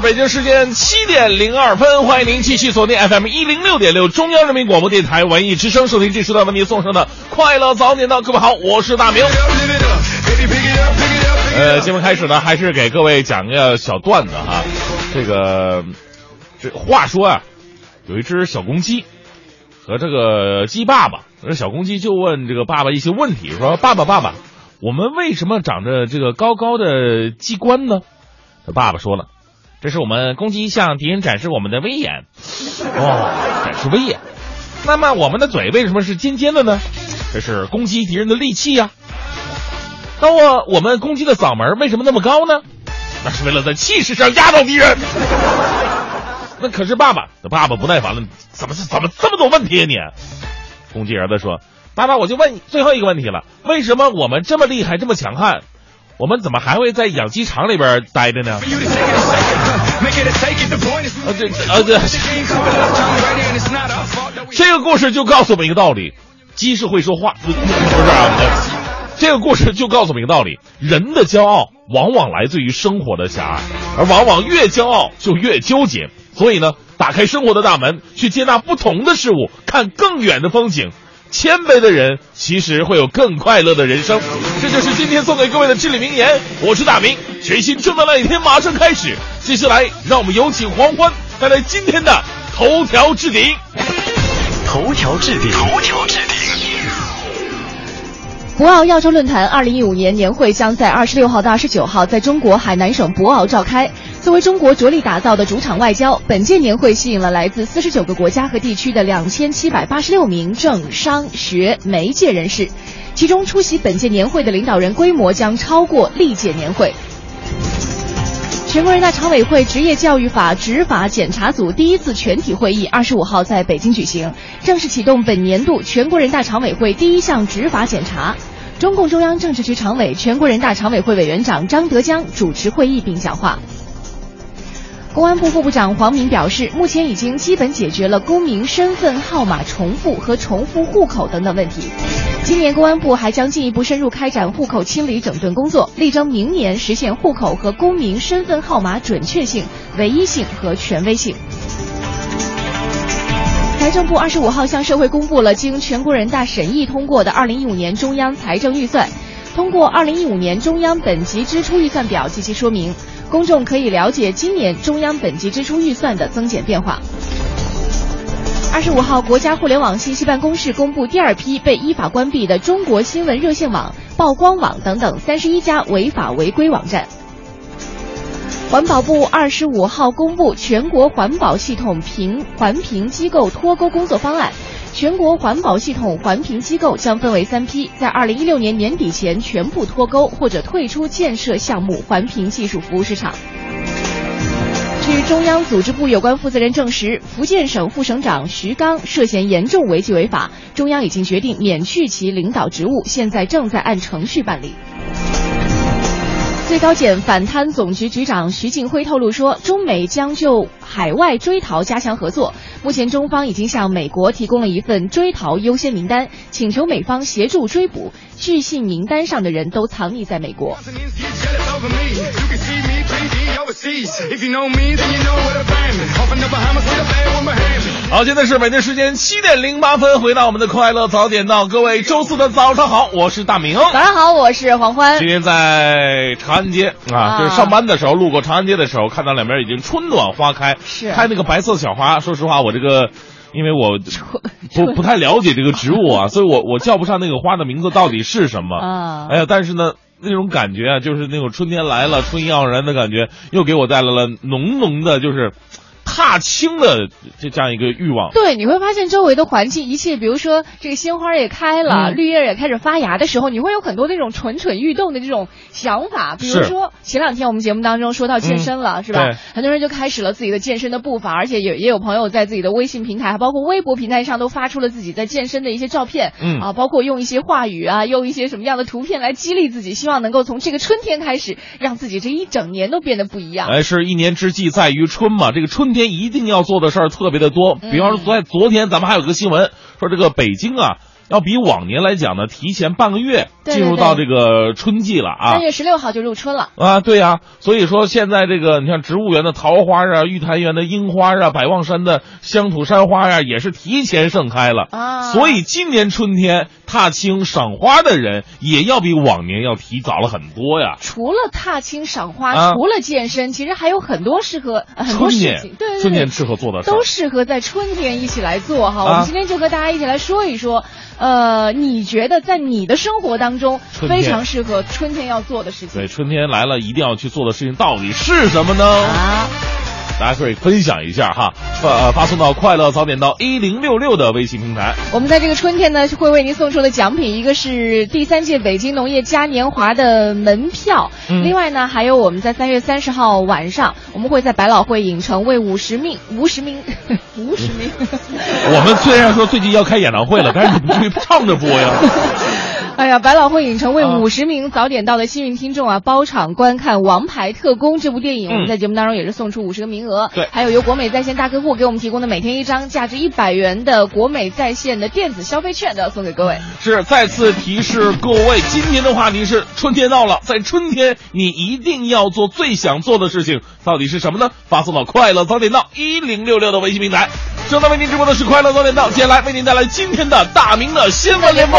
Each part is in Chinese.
北京时间七点零二分，欢迎您继续锁定 FM 一零六点六中央人民广播电台文艺之声，收听这时段为您送上的快乐早点到。各位好，我是大明。呃，节目开始呢，还是给各位讲个小段子哈。这个，这话说啊，有一只小公鸡和这个鸡爸爸，这小公鸡就问这个爸爸一些问题，说：“爸爸，爸爸，我们为什么长着这个高高的鸡冠呢？”他爸爸说了：“这是我们攻击向敌人展示我们的威严。哦，展示威严。那么我们的嘴为什么是尖尖的呢？这是攻击敌人的利器呀、那我我们攻击的嗓门为什么那么高呢？那是为了在气势上压倒敌人。那可是爸爸，爸爸不耐烦了，怎么是怎么这么多问题啊你？攻击儿子说：“爸爸，我就问你最后一个问题了，为什么我们这么厉害，这么强悍，我们怎么还会在养鸡场里边待着呢？”啊，这啊这 ain't coming up, Tom Brady, and it's not our fault that we. 这个故事就告诉我们一个道理：鸡是会说话，不是啊。呃这个故事就告诉我们一个道理：人的骄傲往往来自于生活的狭隘，而往往越骄傲就越纠结。所以呢，打开生活的大门，去接纳不同的事物，看更远的风景。谦卑的人其实会有更快乐的人生。这就是今天送给各位的至理名言。我是大明，全新正能量一天马上开始。接下来，让我们有请黄欢带来今天的头条置顶。头条置顶，头条置顶。博鳌亚洲论坛二零一五年年会将在二十六号到二十九号在中国海南省博鳌召开。作为中国着力打造的主场外交，本届年会吸引了来自四十九个国家和地区的两千七百八十六名政商学媒介人士，其中出席本届年会的领导人规模将超过历届年会。全国人大常委会职业教育法执法检查组第一次全体会议二十五号在北京举行，正式启动本年度全国人大常委会第一项执法检查。中共中央政治局常委、全国人大常委会委员长张德江主持会议并讲话。公安部副部长黄明表示，目前已经基本解决了公民身份号码重复和重复户口等等问题。今年公安部还将进一步深入开展户口清理整顿工作，力争明年实现户口和公民身份号码准确性、唯一性和权威性。财政部二十五号向社会公布了经全国人大审议通过的二零一五年中央财政预算。通过二零一五年中央本级支出预算表及其说明，公众可以了解今年中央本级支出预算的增减变化。二十五号，国家互联网信息办公室公布第二批被依法关闭的中国新闻热线网、曝光网等等三十一家违法违规网站。环保部二十五号公布全国环保系统评环评机构脱钩工作方案，全国环保系统环评机构将分为三批，在二零一六年年底前全部脱钩或者退出建设项目环评技术服务市场。据中央组织部有关负责人证实，福建省副省长徐刚涉嫌严重违纪违法，中央已经决定免去其领导职务，现在正在按程序办理。最高检反贪总局局长徐静辉透露说，中美将就海外追逃加强合作。目前，中方已经向美国提供了一份追逃优先名单，请求美方协助追捕。据信名单上的人都藏匿在美国。Get jealous over me. You can see me 3D overseas. If you know me, then you know where to find me. Off in the Bahamas with a bad one behind me. 好，现在是北京时间七点零八分，回到我们的快乐早点到，各位周四的早上好，我是大明。早上好，我是黄欢今。天在长安街啊，啊就是上班的时候路过长安街的时候，看到两边已经春暖花开，是开那个白色小花。说实话，我这个。因为我 不不太了解这个植物啊，所以我我叫不上那个花的名字到底是什么。啊哎呀，但是呢，那种感觉啊，就是那种春天来了，春意盎然的感觉，又给我带来了浓浓的，就是踏青的这这样一个欲望。对，你会发现周围的环境一切，比如说这个鲜花也开了，嗯绿叶也开始发芽的时候，你会有很多那种蠢蠢欲动的这种想法。比如说前两天我们节目当中说到健身了，是吧对？很多人就开始了自己的健身的步伐，而且也也有朋友在自己的微信平台，包括微博平台上都发出了自己在健身的一些照片。嗯啊，包括用一些话语啊，用一些什么样的图片来激励自己，希望能够从这个春天开始，让自己这一整年都变得不一样。哎，是一年之计在于春嘛，这个春天一定要做的事儿特别的多。比方说，昨昨天咱们还有个新闻说，这个北京啊，要比往年来讲呢，提前半个月进入到这个春季了啊三。月十六号就入春了。啊，对呀、所以说现在这个，你像植物园的桃花啊，玉潭园的樱花啊，百望山的乡土山花呀、也是提前盛开了。啊所以今年春天踏青赏花的人也要比往年要提早了很多呀。除了踏青赏花，啊除了健身，其实还有很多适合、呃很多事春天情，对对对，春天适合做的事都适合在春天一起来做哈。啊我们今天就和大家一起来说一说，呃，你觉得在你的生活当中非常适合春天要做的事情对，春天来了，一定要去做的事情到底是什么呢？啊？大家可以分享一下哈，呃发送到快乐早点到一零六六的微信平台。我们在这个春天呢，会为您送出的奖品，一个是第三届北京农业嘉年华的门票，嗯另外呢，还有我们在三月三十号晚上，我们会在百老汇影城为五十名、五十名、五十名。我们虽然说最近要开演唱会了，但是你不去唱着播呀。哎呀，百老汇影城为啊五十名早点到的幸运听众啊，包场观看《王牌特工》这部电影。嗯我们在节目当中也是送出五十个名额。对还有由国美在线大客户给我们提供的每天一张价值一百元的国美在线的电子消费券都要送给各位。是再次提示各位，今天的话题是春天到了，在春天你一定要做最想做的事情，到底是什么呢？发送到快乐早点到一零六六的微信平台。正在为您直播的是快乐早点到，接下来为您带来今天的大明的新闻联播。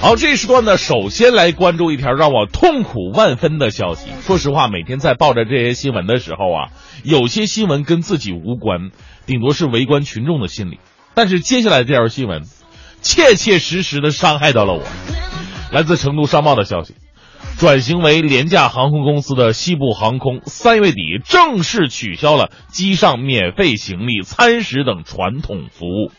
好，这一时段呢，首先来关注一条让我痛苦万分的消息。说实话，每天在抱着这些新闻的时候啊，有些新闻跟自己无关，顶多是围观群众的心理。但是接下来这条新闻，切切实实的伤害到了我。来自成都商报的消息，转型为廉价航空公司的西部航空，三月底正式取消了机上免费行李、餐食等传统服务。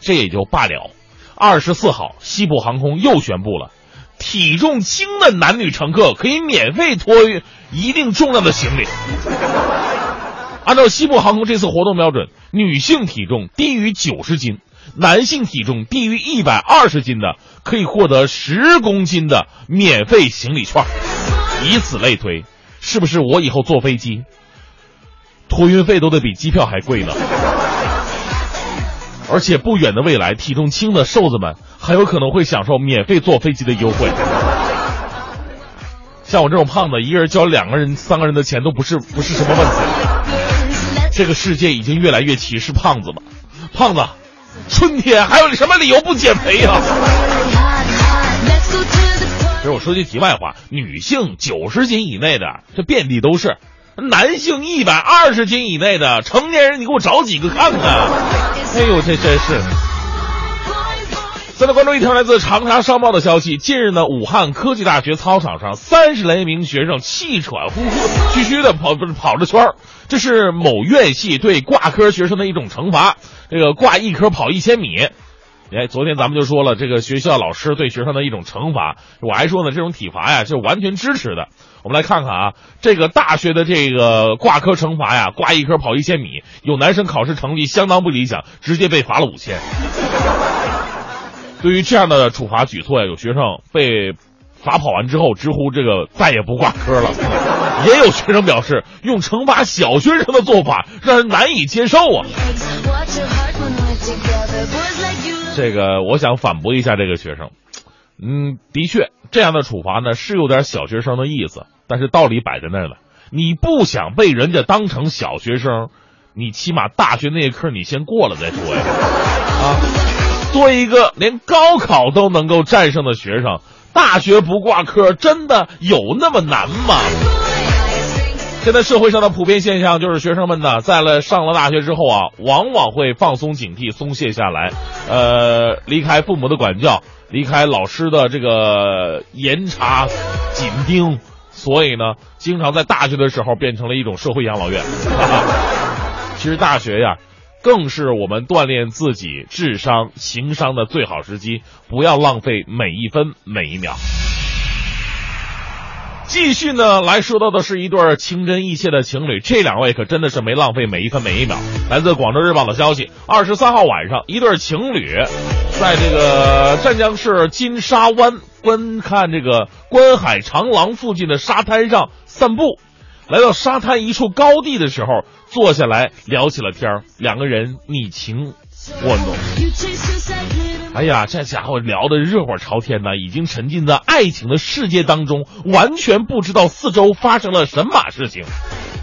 这也就罢了。二十四号，西部航空又宣布了，体重轻的男女乘客可以免费托运一定重量的行李。按照西部航空这次活动标准，女性体重低于九十斤，男性体重低于一百二十斤的，可以获得十公斤的免费行李券。以此类推，是不是我以后坐飞机，托运费都得比机票还贵呢？而且不远的未来，体重轻的瘦子们很有可能会享受免费坐飞机的优惠。像我这种胖子，一个人交两个人、三个人的钱都不是不是什么问题。这个世界已经越来越歧视胖子了。胖子，春天还有什么理由不减肥呀、其实我说句题外话，女性九十斤以内的这遍地都是，男性一百二十斤以内的成年人，你给我找几个看看？哎呦，这真是。再来关注一条来自长沙商报的消息，近日呢，武汉科技大学操场上三十来名学生气喘呼呼、吁吁的跑不是跑着圈儿，这是某院系对挂科学生的一种惩罚。这个挂一科跑一千米，哎，昨天咱们就说了，这个学校老师对学生的一种惩罚，我还说呢，这种体罚呀是完全支持的。我们来看看啊，这个大学的这个挂科惩罚呀，挂一科跑一千米，有男生考试成绩相当不理想，直接被罚了五千。对于这样的处罚举措呀，有学生被罚跑完之后直呼这个再也不挂科了，也有学生表示用惩罚小学生的做法让人难以接受啊。这个我想反驳一下这个学生，嗯，的确这样的处罚呢是有点小学生的意思，但是道理摆在那儿了。你不想被人家当成小学生，你起码大学那些科你先过了再说呀。啊，作为一个连高考都能够战胜的学生，大学不挂科真的有那么难吗？现在社会上的普遍现象就是，学生们呢，在了上了大学之后啊，往往会放松警惕，松懈下来，呃，离开父母的管教，离开老师的这个严查紧盯，所以呢，经常在大学的时候变成了一种社会养老院。其实大学呀，更是我们锻炼自己智商、情商的最好时机，不要浪费每一分每一秒。继续呢，来说到的是一对情真意切的情侣，这两位可真的是没浪费每一分每一秒。来自广州日报的消息，二十三号晚上，一对情侣在这个湛江市金沙湾观看这个观海长廊附近的沙滩上散步，来到沙滩一处高地的时候，坐下来聊起了天儿，两个人你情我浓。哎呀，这家伙聊得热火朝天呢，已经沉浸在爱情的世界当中，完全不知道四周发生了什么事情。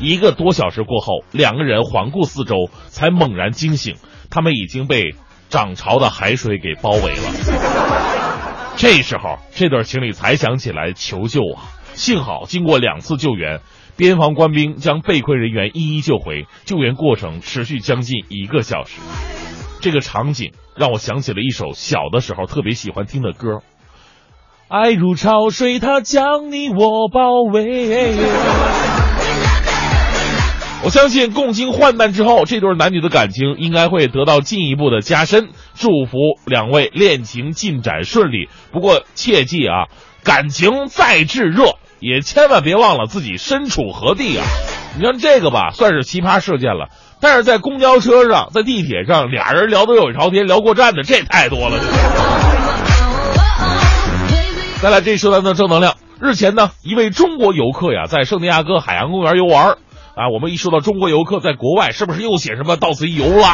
一个多小时过后，两个人环顾四周，才猛然惊醒，他们已经被涨潮的海水给包围了。这时候，这对情侣才想起来求救啊！幸好经过两次救援，边防官兵将被困人员一一救回，救援过程持续将近一个小时。这个场景让我想起了一首小的时候特别喜欢听的歌，《爱如潮水，它将你我包围》。我相信共经患难之后，这对男女的感情应该会得到进一步的加深。祝福两位恋情进展顺利。不过切记啊，感情再炙热，也千万别忘了自己身处何地啊！你看这个吧，算是奇葩事件了。但是在公交车上，在地铁上，俩人聊得热火朝天，聊过站的这太多了。再来，这一说咱的正能量。日前呢，一位中国游客呀，在圣地亚哥海洋公园游玩啊。我们一说到中国游客在国外，是不是又写什么到此一游了？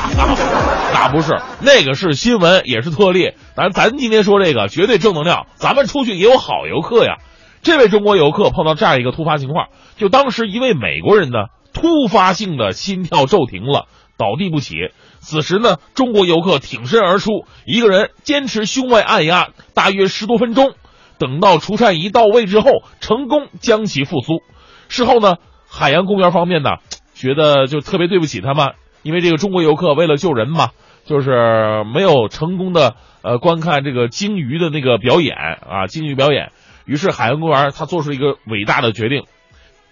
那不是，那个是新闻，也是特例。咱咱今天说这个绝对正能量，咱们出去也有好游客呀。这位中国游客碰到这样一个突发情况，就当时一位美国人呢。突发性的心跳骤停了，倒地不起。此时呢，中国游客挺身而出，一个人坚持胸外按压大约十多分钟，等到除颤仪到位之后，成功将其复苏。事后呢，海洋公园方面呢，觉得就特别对不起他们，因为这个中国游客为了救人嘛，就是没有成功的呃观看这个鲸鱼的那个表演啊，鲸鱼表演。于是海洋公园他做出一个伟大的决定，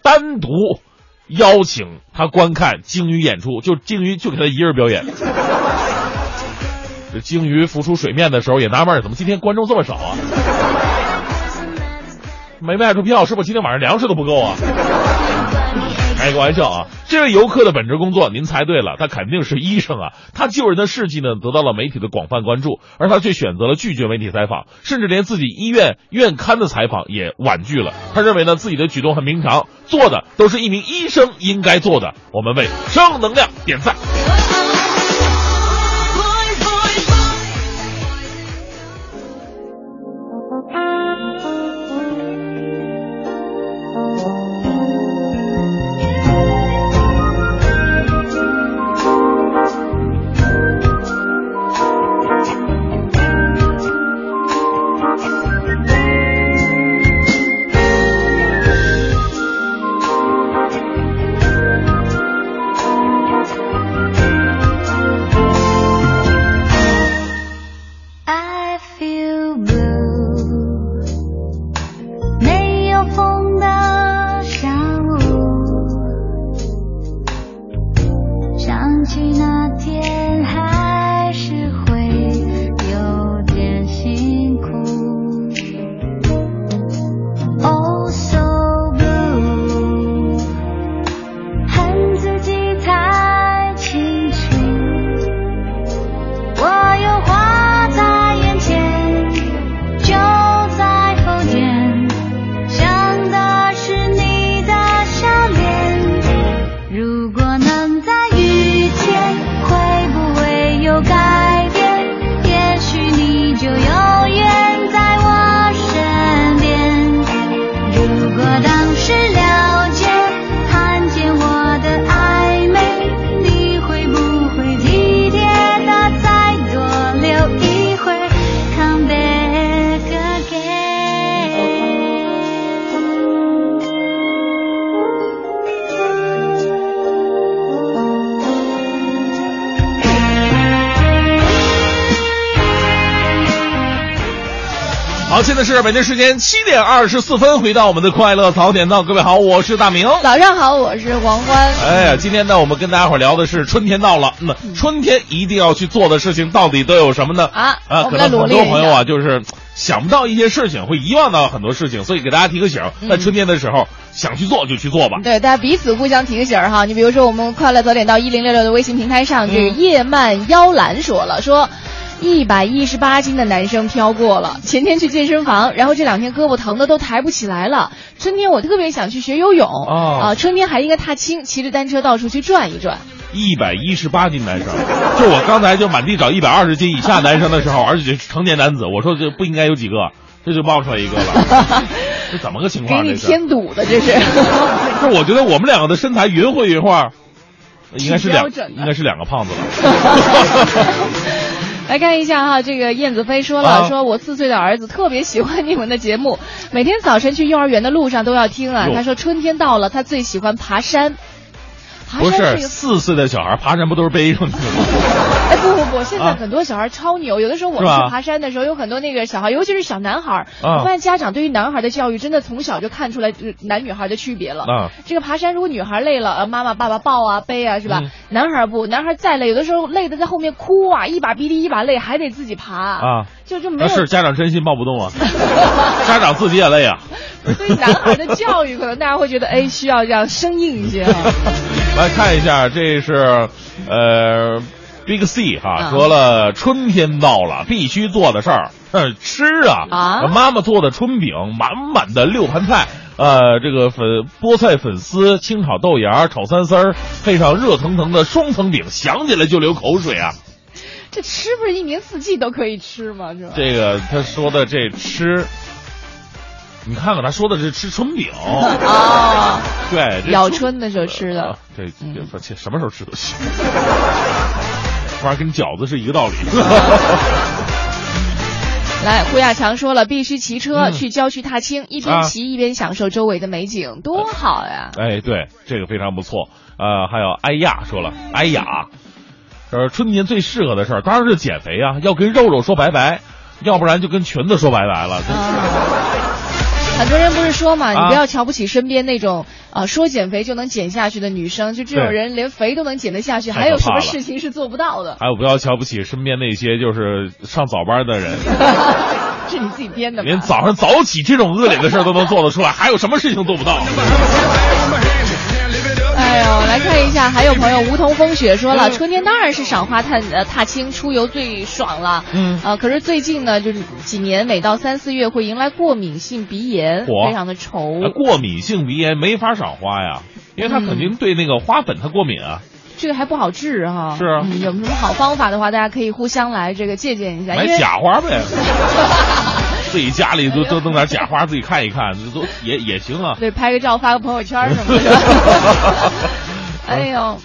单独。邀请他观看鲸鱼演出，就鲸鱼就给他一人表演。这鲸鱼浮出水面的时候也纳闷，怎么今天观众这么少啊？没卖出票，是不是今天晚上粮食都不够啊？开个玩笑啊！这位游客的本职工作，您猜对了，他肯定是医生啊。他救人的事迹呢，得到了媒体的广泛关注，而他却选择了拒绝媒体采访，甚至连自己医院院刊的采访也婉拒了。他认为呢，自己的举动很平常，做的都是一名医生应该做的。我们为正能量点赞。是北京时间七点二十四分，回到我们的快乐早点到，各位好，我是大明。早上好，我是黄欢。哎呀，今天呢，我们跟大家伙聊的是春天到了，那么春天一定要去做的事情到底都有什么呢？啊啊，可能很多朋友啊，就是想不到一些事情，会遗忘到很多事情，所以给大家提个醒儿，在春天的时候想去做就去做吧。对，大家彼此互相提个醒儿哈。你比如说，我们快乐早点到一零六六的微信平台上，这个叶曼妖兰说了，说一百一十八斤的男生飘过了。前天去健身房，然后这两天胳膊疼的都抬不起来了。春天我特别想去学游泳哦啊，春天还应该踏青，骑着单车到处去转一转。一百一十八斤男生，就我刚才就满地找一百二十斤以下男生的时候，而且是成年男子，我说这不应该有几个，这就冒出来一个了，这怎么个情况？给？你添堵的这是。不是，我觉得我们两个的身材匀会匀乎，应该是两应该是两个胖子了。来看一下哈，这个燕子飞说了，啊说我四岁的儿子特别喜欢你们的节目，每天早晨去幼儿园的路上都要听啊。他说春天到了，他最喜欢爬山。爬不是山这个，四岁的小孩爬山不都是背上去的吗？现在啊很多小孩超牛，有的时候我们去爬山的时候，有很多那个小孩，尤其是小男孩，啊我发现家长对于男孩的教育真的从小就看出来男女孩的区别了。啊这个爬山，如果女孩累了，呃，妈妈爸爸抱啊背啊，是吧？嗯男孩不，男孩再累，有的时候累的在后面哭啊，一把鼻涕一把泪，还得自己爬啊，就就没有那是家长真心抱不动啊，家长自己也累啊。对男孩的教育，可能大家会觉得，哎，需要这样生硬一些啊。来看一下，这是呃，Big C 哈啊说了，春天到了，必须做的事儿，哼 吃啊啊妈妈做的春饼，满满的六盘菜。呃，这个粉菠菜粉丝、清炒豆芽、炒三丝儿，配上热腾腾的双层饼，想起来就流口水啊！这吃不是一年四季都可以吃吗？是吧？这个他说的这吃，你看看他说的是吃春饼，啊，对，咬春的时候吃的啊。这这这什么时候吃都行，这玩意儿跟饺子是一个道理。来，胡亚强说了，必须骑车嗯去郊区踏青，一边啊骑一边享受周围的美景，多好呀！哎，对，这个非常不错。呃，还有艾亚说了，艾雅，呃，春天最适合的事儿当然是减肥啊，要跟肉肉说拜拜，要不然就跟裙子说拜拜了。很多人不是说嘛，你啊不要瞧不起身边那种啊说减肥就能减下去的女生，就这种人连肥都能减得下去，还有什么事情是做不到的？还有不要瞧不起身边那些就是上早班的人，是你自己编的吗？连早上早起这种恶劣的事都能做得出来，还有什么事情做不到？哎呦，来看一下，还有朋友梧桐风雪说了，嗯春天当然是赏花探呃踏青出游最爽了。嗯呃，可是最近呢，就是几年每到三四月会迎来过敏性鼻炎，嚯非常的愁。过敏性鼻炎没法赏花呀，因为他肯定对那个花粉它过敏啊。这个还不好治哈。是啊嗯有什么好方法的话，大家可以互相来这个借鉴一下。买假花呗，自己家里都都弄点假花，自己看一看，这都也也行啊。对，拍个照发个朋友圈什么的。哎呦。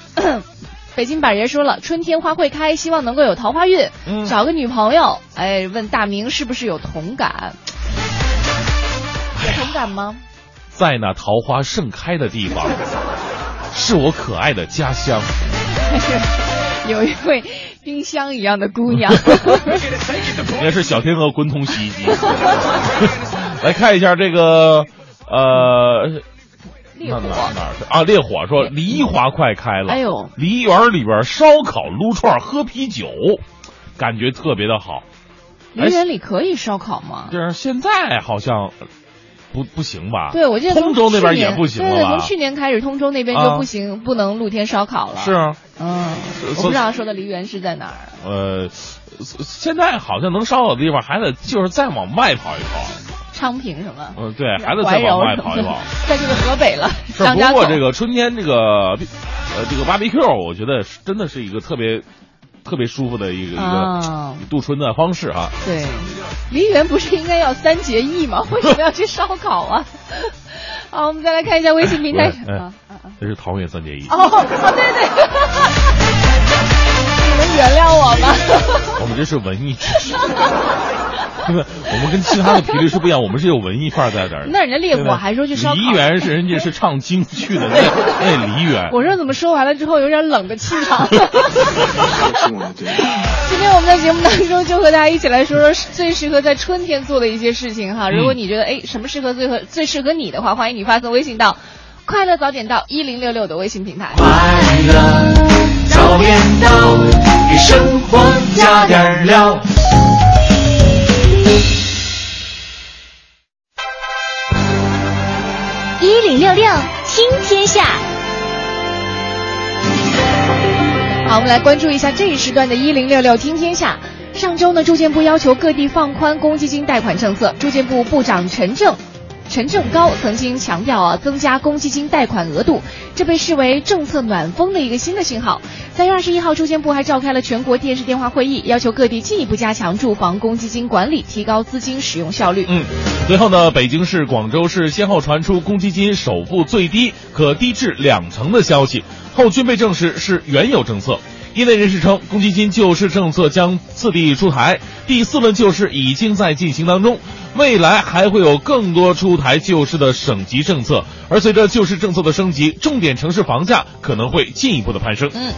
北京板爷说了，春天花会开，希望能够有桃花运，嗯找个女朋友。哎，问大明是不是有同感？有同感吗？在那桃花盛开的地方，是我可爱的家乡。有一位冰箱一样的姑娘。应该是小天鹅滚筒洗衣机。来看一下这个，呃，烈火那哪哪儿啊？烈火说梨花快开了，哎呦，梨园里边烧烤、撸串、喝啤酒，感觉特别的好。梨园里可以烧烤吗？就是现在好像不不行吧？对，我记得通州那边也不行了对对，从去年开始，通州那边就啊不行，不能露天烧烤了。是，啊，嗯，我不知道说的梨园是在哪儿。呃，现在好像能烧烤的地方还得就是再往外跑一跑。昌平什么？嗯，对，还得再往外跑一跑。，再就是河北了。不过这个春天这个呃这个 barbecue，我觉得真的是一个特别特别舒服的一个一啊个度春的方式啊。对，梨园不是应该要三结义吗？为什么要去烧烤啊？好，我们再来看一下微信平台哎哎啊！这是桃园三结义，哦哦，对对，你们原谅我吧？我们这是文艺知识。我们跟其他的频率是不一样，我们是有文艺范儿在这儿的。那人家烈火还说去烧烤。梨园是人家是唱京剧的，那那梨园。我说怎么说完了之后有点冷的气场。今天我们在节目当中就和大家一起来说说最适合在春天做的一些事情哈。如果你觉得哎什么适合最合最适合你的话，欢迎你发送微信到“快乐早点到一零六六”的微信平台。快乐早点到，给生活加点料。一零六六听天下，好，我们来关注一下这一时段的“一零六六听天下”。上周呢，住建部要求各地放宽公积金贷款政策。住建部部长陈政。陈正高曾经强调啊，增加公积金贷款额度，这被视为政策暖风的一个新的信号。三月二十一号，住建部还召开了全国电视电话会议，要求各地进一步加强住房公积金管理，提高资金使用效率。嗯，随后呢，北京市、广州市先后传出公积金首付最低可低至两成的消息，后均被证实是原有政策。业内人士称，公积金救市政策将次第出台，第四轮救市已经在进行当中，未来还会有更多出台救市的省级政策。而随着救市政策的升级，重点城市房价可能会进一步的攀升。嗯，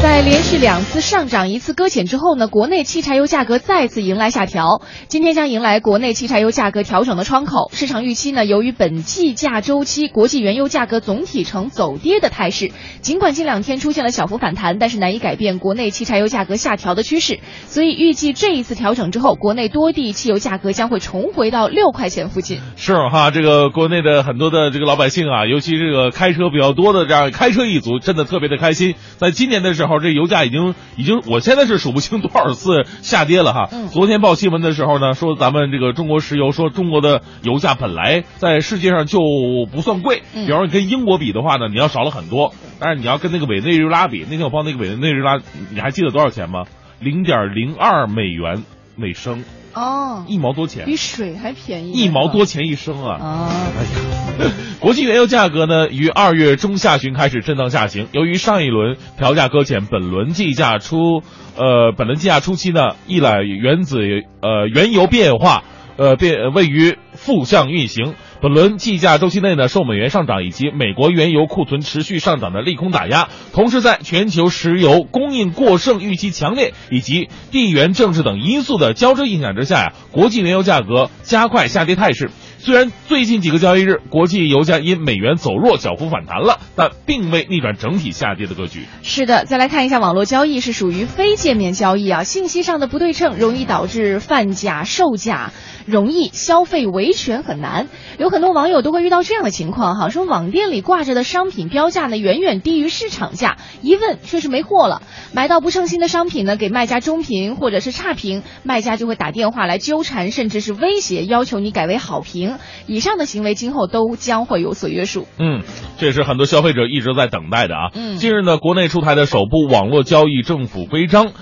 在连续两次上涨、一次搁浅之后呢，国内汽柴油价格再次迎来下调。今天将迎来国内汽柴油价格调整的窗口。市场预期呢，由于本计价周期国际原油价格总体呈走跌的态势，尽管近两天出现了小幅反弹，但是难以改变国内汽柴油价格下调的趋势。所以预计这一次调整之后，国内多地汽油价格将会重回到六块钱附近。是哈，这个国内的很多的这个老百姓啊，尤其这个开车比较多的这样开车一族，真的特别的开心。在今年的时候，这油价已经已经，我现在是数不清多少次下跌了哈。嗯昨天报新闻的时候呢，说咱们这个中国石油说中国的油价本来在世界上就不算贵，嗯比方说你跟英国比的话呢，你要少了很多。但是你要跟那个委内瑞拉比，那天我报那个委内瑞拉，你还记得多少钱吗？零点零二美元每升，哦，一毛多钱。比水还便宜，一毛多钱一升啊！啊。哎呀，国际原油价格呢，于二月中下旬开始震荡下行。由于上一轮调价搁浅，本轮计价初，呃，本轮计价初期呢，一揽原子呃原油变化，呃变位于负向运行。本轮计价周期内呢，受美元上涨以及美国原油库存持续上涨的利空打压，同时在全球石油供应过剩预期强烈以及地缘政治等因素的交织影响之下呀，国际原油价格加快下跌态势。虽然最近几个交易日，国际油价因美元走弱小幅反弹了，但并未逆转整体下跌的格局。是的，再来看一下网络交易是属于非界面交易啊，信息上的不对称容易导致贩假售假，容易消费维权很难。有很多网友都会遇到这样的情况哈，说网店里挂着的商品标价呢远远低于市场价，一问却是没货了，买到不称心的商品呢给卖家中评或者是差评，卖家就会打电话来纠缠，甚至是威胁要求你改为好评。以上的行为今后都将会有所约束。嗯，这也是很多消费者一直在等待的啊。嗯近日呢，国内出台的首部网络交易政府规章。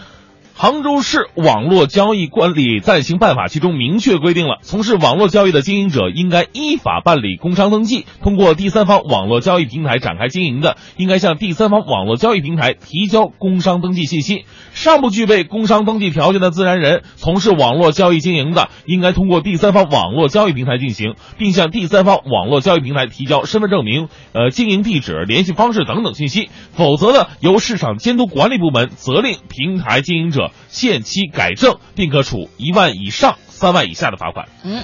杭州市网络交易管理暂行办法其中明确规定了，从事网络交易的经营者应该依法办理工商登记。通过第三方网络交易平台展开经营的，应该向第三方网络交易平台提交工商登记信息。尚不具备工商登记条件的自然人从事网络交易经营的，应该通过第三方网络交易平台进行，并向第三方网络交易平台提交身份证明、呃经营地址、联系方式等等信息。否则呢，由市场监督管理部门责令平台经营者限期改正，并可处一万以上三万以下的罚款。嗯，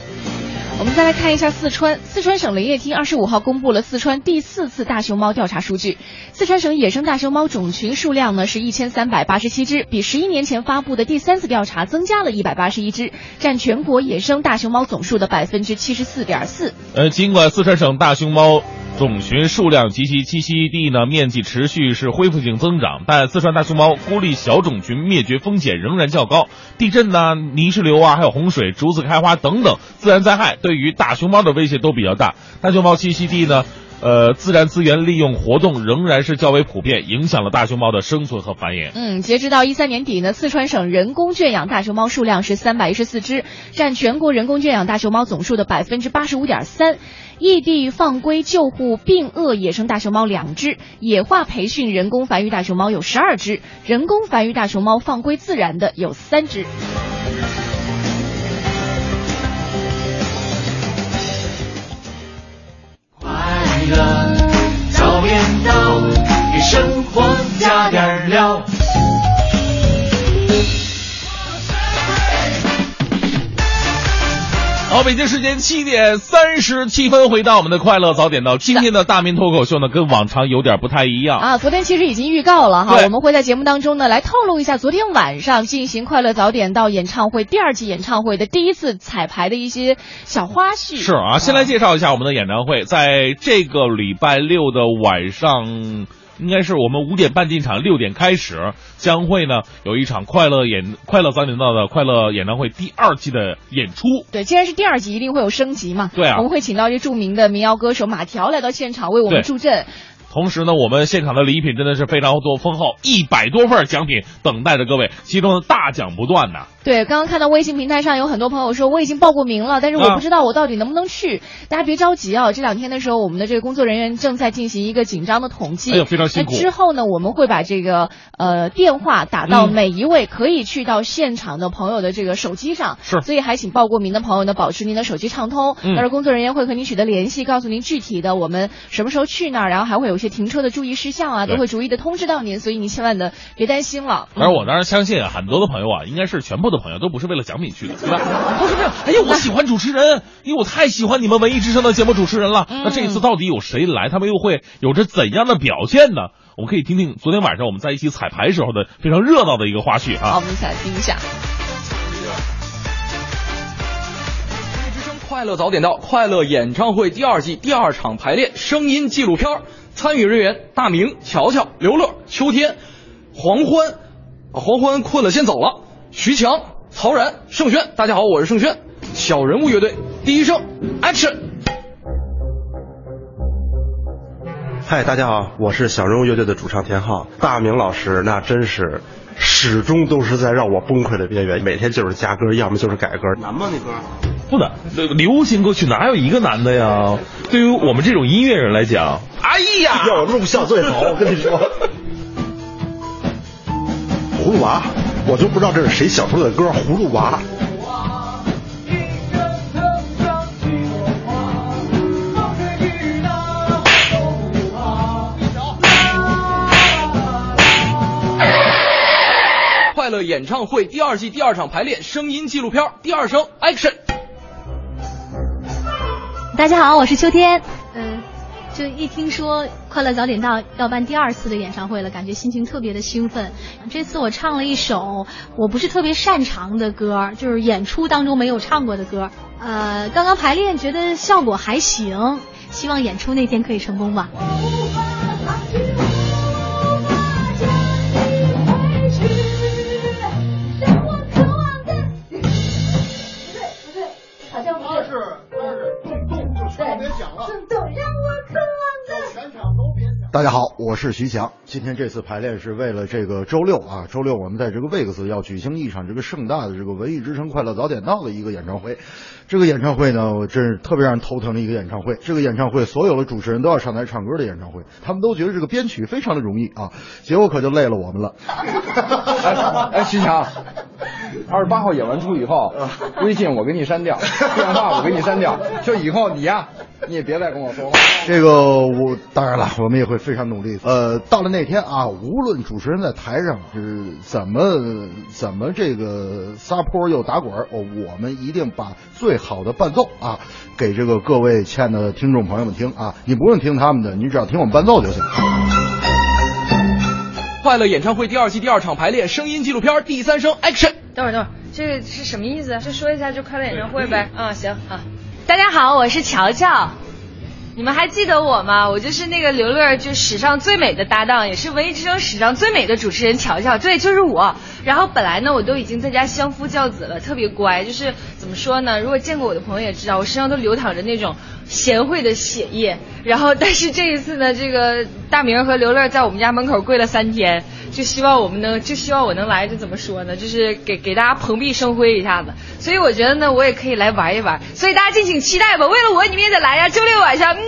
我们再来看一下四川。四川省林业厅二十五号公布了四川第四次大熊猫调查数据。四川省野生大熊猫种群数量呢是一千三百八十七只，比十一年前发布的第三次调查增加了一百八十一只，占全国野生大熊猫总数的百分之七十四点四。呃，尽管四川省大熊猫种群数量及其栖息地呢面积持续是恢复性增长，但四川大熊猫孤立小种群灭绝风险仍然较高。地震呐、泥石流啊，还有洪水、竹子开花等等自然灾害，对于大熊猫的威胁都比较大。大熊猫栖息地呢？呃，自然资源利用活动仍然是较为普遍，影响了大熊猫的生存和繁衍。嗯，截止到一三年底呢，四川省人工圈养大熊猫数量是三百一十四只，占全国人工圈养大熊猫总数的百分之八十五点三。异地放归救护病恶野生大熊猫两只野化培训人工繁育大熊猫有十二只人工繁育大熊猫放归自然的有三只。快乐早点到给生活加点料。好，北京时间七点三十七分，回到我们的快乐早点到。今天的大明脱口秀呢，跟往常有点不太一样。啊，昨天其实已经预告了哈，我们会在节目当中呢来透露一下昨天晚上进行《快乐早点到》演唱会第二季演唱会的第一次彩排的一些小花絮。是啊，先来介绍一下我们的演唱会，在这个礼拜六的晚上。应该是我们五点半进场，六点开始，将会呢有一场快乐演快乐早点到的快乐演唱会第二季的演出。对，既然是第二季，一定会有升级嘛。对啊我们会请到一些著名的民谣歌手马条来到现场为我们助阵。同时呢，我们现场的礼品真的是非常多丰厚，一百多份奖品等待着各位，其中的大奖不断呐。对，刚刚看到微信平台上有很多朋友说我已经报过名了，但是我啊不知道我到底能不能去。大家别着急啊，这两天的时候，我们的这个工作人员正在进行一个紧张的统计。哎呦非常辛苦那之后呢，我们会把这个呃电话打到嗯每一位可以去到现场的朋友的这个手机上。是所以还请报过名的朋友呢，保持您的手机畅通。嗯到时候工作人员会和您取得联系，告诉您具体的我们什么时候去那儿，然后还会有一些停车的注意事项啊，都会逐一的通知到您，所以您千万的别担心了。而我当然相信啊，很多的朋友啊，应该是全部的朋友都不是为了奖品去的，对吧？不是为了，哎呀，我喜欢主持人，因为我太喜欢你们文艺之声的节目主持人了。嗯那这一次到底有谁来？他们又会有着怎样的表现呢？我们可以听听昨天晚上我们在一起彩排时候的非常热闹的一个花絮好，我啊。们一起来听一下。之声快乐早点到，快乐演唱会第二季第二场排练声音纪录片儿，参与人员大明、乔乔、刘乐、秋天、黄欢，啊黄欢困了先走了，徐强、曹然、盛轩。大家好，我是盛轩，小人物乐队第一声，Action。嗨，大家好，我是小人物乐队的主唱田浩。大明老师那真是始终都是在让我崩溃的边缘，每天就是加歌，要么就是改歌。难吗？那歌？不难，这个流行歌曲哪有一个难的呀？对于我们这种音乐人来讲，哎呀，要录像最好，我跟你说。葫芦娃，我就不知道这是谁想出来的歌，葫芦娃。快乐演唱会第二季第二场排练声音纪录片，第二声 Action。大家好，我是秋天。嗯，就一听说《快乐早点到》要办第二次的演唱会了，感觉心情特别的兴奋。这次我唱了一首我不是特别擅长的歌，就是演出当中没有唱过的歌。呃，刚刚排练觉得效果还行，希望演出那天可以成功吧。大家好，我是徐强。今天这次排练是为了这个周六啊，周六我们在这个 VIX 要举行一场这个盛大的这个文艺之声快乐早点到的一个演唱会。这个演唱会呢，我真是特别让人头疼的一个演唱会。这个演唱会所有的主持人都要上台唱歌的演唱会，他们都觉得这个编曲非常的容易啊，结果可就累了我们了。哎哎，徐强，二十八号演完出以后，微信我给你删掉，电话我给你删掉，就以后你呀，你也别再跟我说话。这个我当然了，我们也会非常努力。呃，到了那天啊，无论主持人在台上是怎么怎么这个撒泼又打滚儿，哦，我们一定把最好的伴奏啊，给这个各位亲爱的听众朋友们听啊。你不用听他们的，你只要听我们伴奏就行。快乐演唱会第二季第二场排练声音纪录片儿，第三声 Action。等会儿，等会儿，这个是什么意思？就说一下就快乐演唱会呗。啊，行好。大家好，我是乔乔。你们还记得我吗？我就是那个刘乐，就史上最美的搭档，也是文艺之声史上最美的主持人乔乔。对，就是我。然后本来呢，我都已经在家相夫教子了，特别乖。就是怎么说呢？如果见过我的朋友也知道，我身上都流淌着那种贤惠的血液。然后，但是这一次呢，这个大明和刘乐在我们家门口跪了三天，就希望我们能，就希望我能来，就怎么说呢？就是给给大家蓬荜生辉一下子。所以我觉得呢，我也可以来玩一玩。所以大家敬请期待吧。为了我，你们也得来呀！周六晚上，哇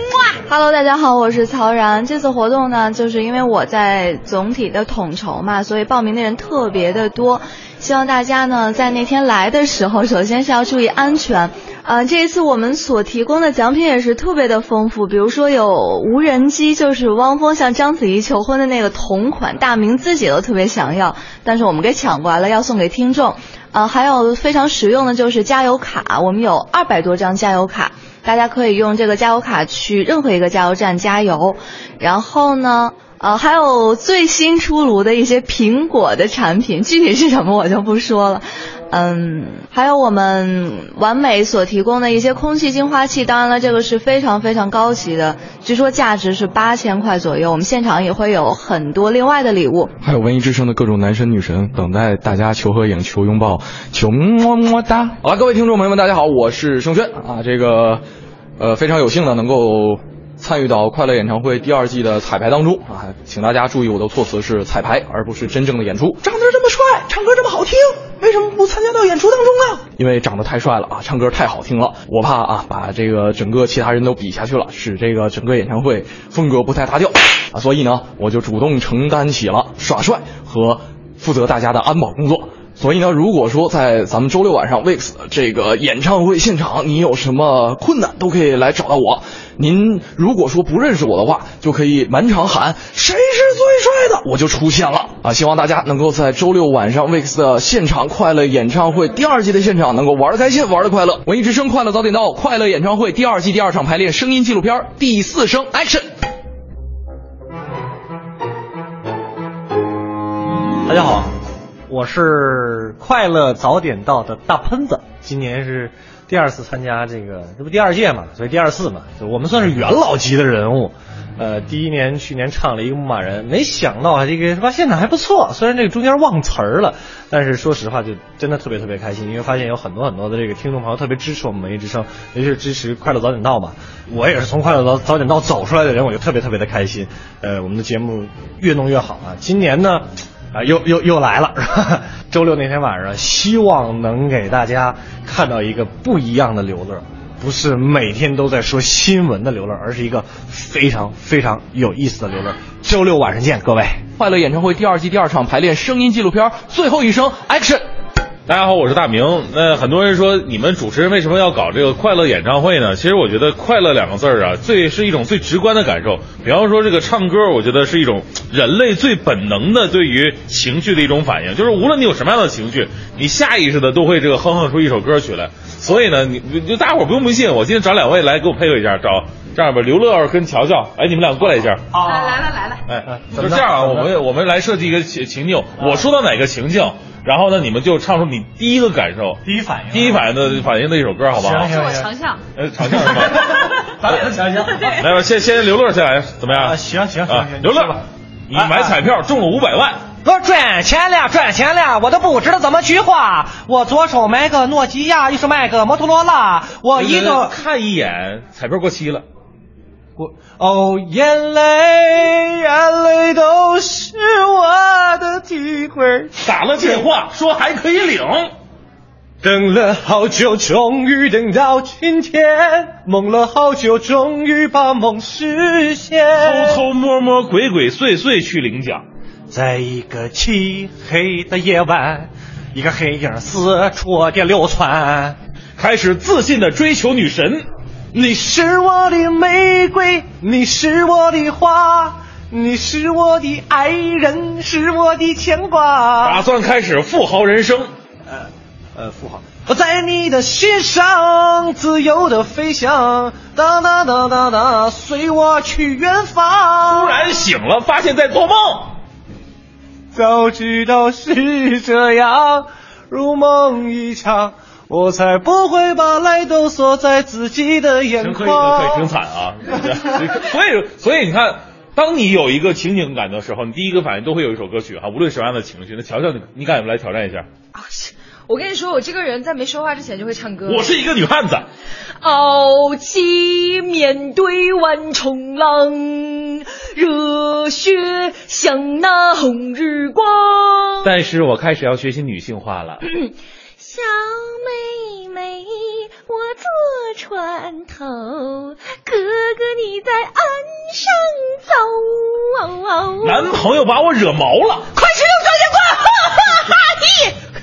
！Hello，大家好，我是曹然。这次活动呢，就是因为我在总体的统筹嘛，所以报名的人特别的多。希望大家呢在那天来的时候，首先是要注意安全，啊，这一次我们所提供的奖品也是特别的丰富，比如说有无人机，就是汪峰向章子怡求婚的那个同款，大明自己都特别想要，但是我们给抢过来了，要送给听众。啊，还有非常实用的就是加油卡，我们有二百多张加油卡，大家可以用这个加油卡去任何一个加油站加油。然后呢？呃，还有最新出炉的一些苹果的产品，具体是什么我就不说了。嗯，还有我们完美所提供的一些空气净化器，当然了，这个是非常非常高级的，据说价值是八千块左右。我们现场也会有很多另外的礼物，还有文艺之声的各种男神女神等待大家求合影、求拥抱、求么么哒。好了，各位听众朋友们，大家好，我是盛轩啊，这个呃非常有幸的能够。参与到快乐演唱会第二季的彩排当中啊，请大家注意我的措辞是彩排，而不是真正的演出。长得这么帅，唱歌这么好听，为什么不参加到演出当中呢？因为长得太帅了啊，唱歌太好听了，我怕啊把这个整个其他人都比下去了，使这个整个演唱会风格不太搭调啊，所以呢，我就主动承担起了耍帅和负责大家的安保工作。所以呢，如果说在咱们周六晚上 VIX 这个演唱会现场，你有什么困难，都可以来找到我。您如果说不认识我的话，就可以满场喊谁是最帅的，我就出现了啊！希望大家能够在周六晚上 VIX 的现场快乐演唱会第二季的现场能够玩的开心，玩的快乐。文艺之声快乐早点到，快乐演唱会第二季第二场排练声音纪录片第四声 Action。大家好。我是快乐早点到的大喷子，今年是第二次参加这个，这不第二届嘛，所以第二次嘛，我们算是元老级的人物。呃，第一年去年唱了一个牧马人，没想到啊这个发，现场还不错，虽然这个中间忘词儿了，但是说实话就真的特别特别开心，因为发现有很多很多的这个听众朋友特别支持我们文艺之声，尤其是支持快乐早点到嘛。我也是从快乐早早点到走出来的人，我就特别特别的开心。呃，我们的节目越弄越好啊，今年呢。啊，又又又来了！周六那天晚上，希望能给大家看到一个不一样的刘乐，不是每天都在说新闻的刘乐，而是一个非常非常有意思的刘乐。周六晚上见，各位！快乐演唱会第二季第二场排练声音纪录片最后一声 Action。大家好，我是大明。那很多人说，你们主持人为什么要搞这个快乐演唱会呢？其实我觉得“快乐”两个字儿啊，最是一种最直观的感受。比方说这个唱歌，我觉得是一种人类最本能的对于情绪的一种反应，就是无论你有什么样的情绪，你下意识的都会这个哼哼出一首歌曲来。所以呢，你就大伙儿不用不信，我今天找两位来给我配合一下，找这样吧，刘乐跟乔乔，哎，你们俩过来一下。啊，来了来了。哎，就这样啊，我们我们来设计一个情情境，我说到哪个情境。然后呢，你们就唱出你第一个感受、第一反应、第一反应的反应的一首歌，好不好？是我强项。呃，长项是吗？咱俩强项。来吧，先先刘乐先来，怎么样？行行行，刘乐，你买彩票中了五百万。我赚钱了，赚钱了，我都不知道怎么去花。我左手买个诺基亚，右手买个摩托罗拉。我一个看一眼，彩票过期了。过哦，眼泪，眼泪都是我的体会。打了电话说还可以领，等了好久，终于等到今天。梦了好久，终于把梦实现。偷偷摸摸，鬼鬼祟祟去领奖，在一个漆黑的夜晚，一个黑影四处的流窜，开始自信的追求女神。你是我的玫瑰，你是我的花，你是我的爱人，是我的牵挂。打算开始富豪人生，呃呃，富豪。我在你的心上自由的飞翔，哒哒哒哒哒，随我去远方。突然醒了，发现在做梦。早知道是这样，如梦一场。我才不会把泪都锁在自己的眼眶。可以，可以，挺惨啊。所以，所以你看，当你有一个情景感的时候，你第一个反应都会有一首歌曲哈，无论什么样的情绪。那乔乔，你你敢来挑战一下？啊，我跟你说，我这个人在没说话之前就会唱歌。我是一个女汉子。傲气面对万重浪，热血像那红日光。但是我开始要学习女性化了。小妹妹，我坐船头，哥哥你在岸上走。男朋友把我惹毛了，快去用双截棍！哈哈哈！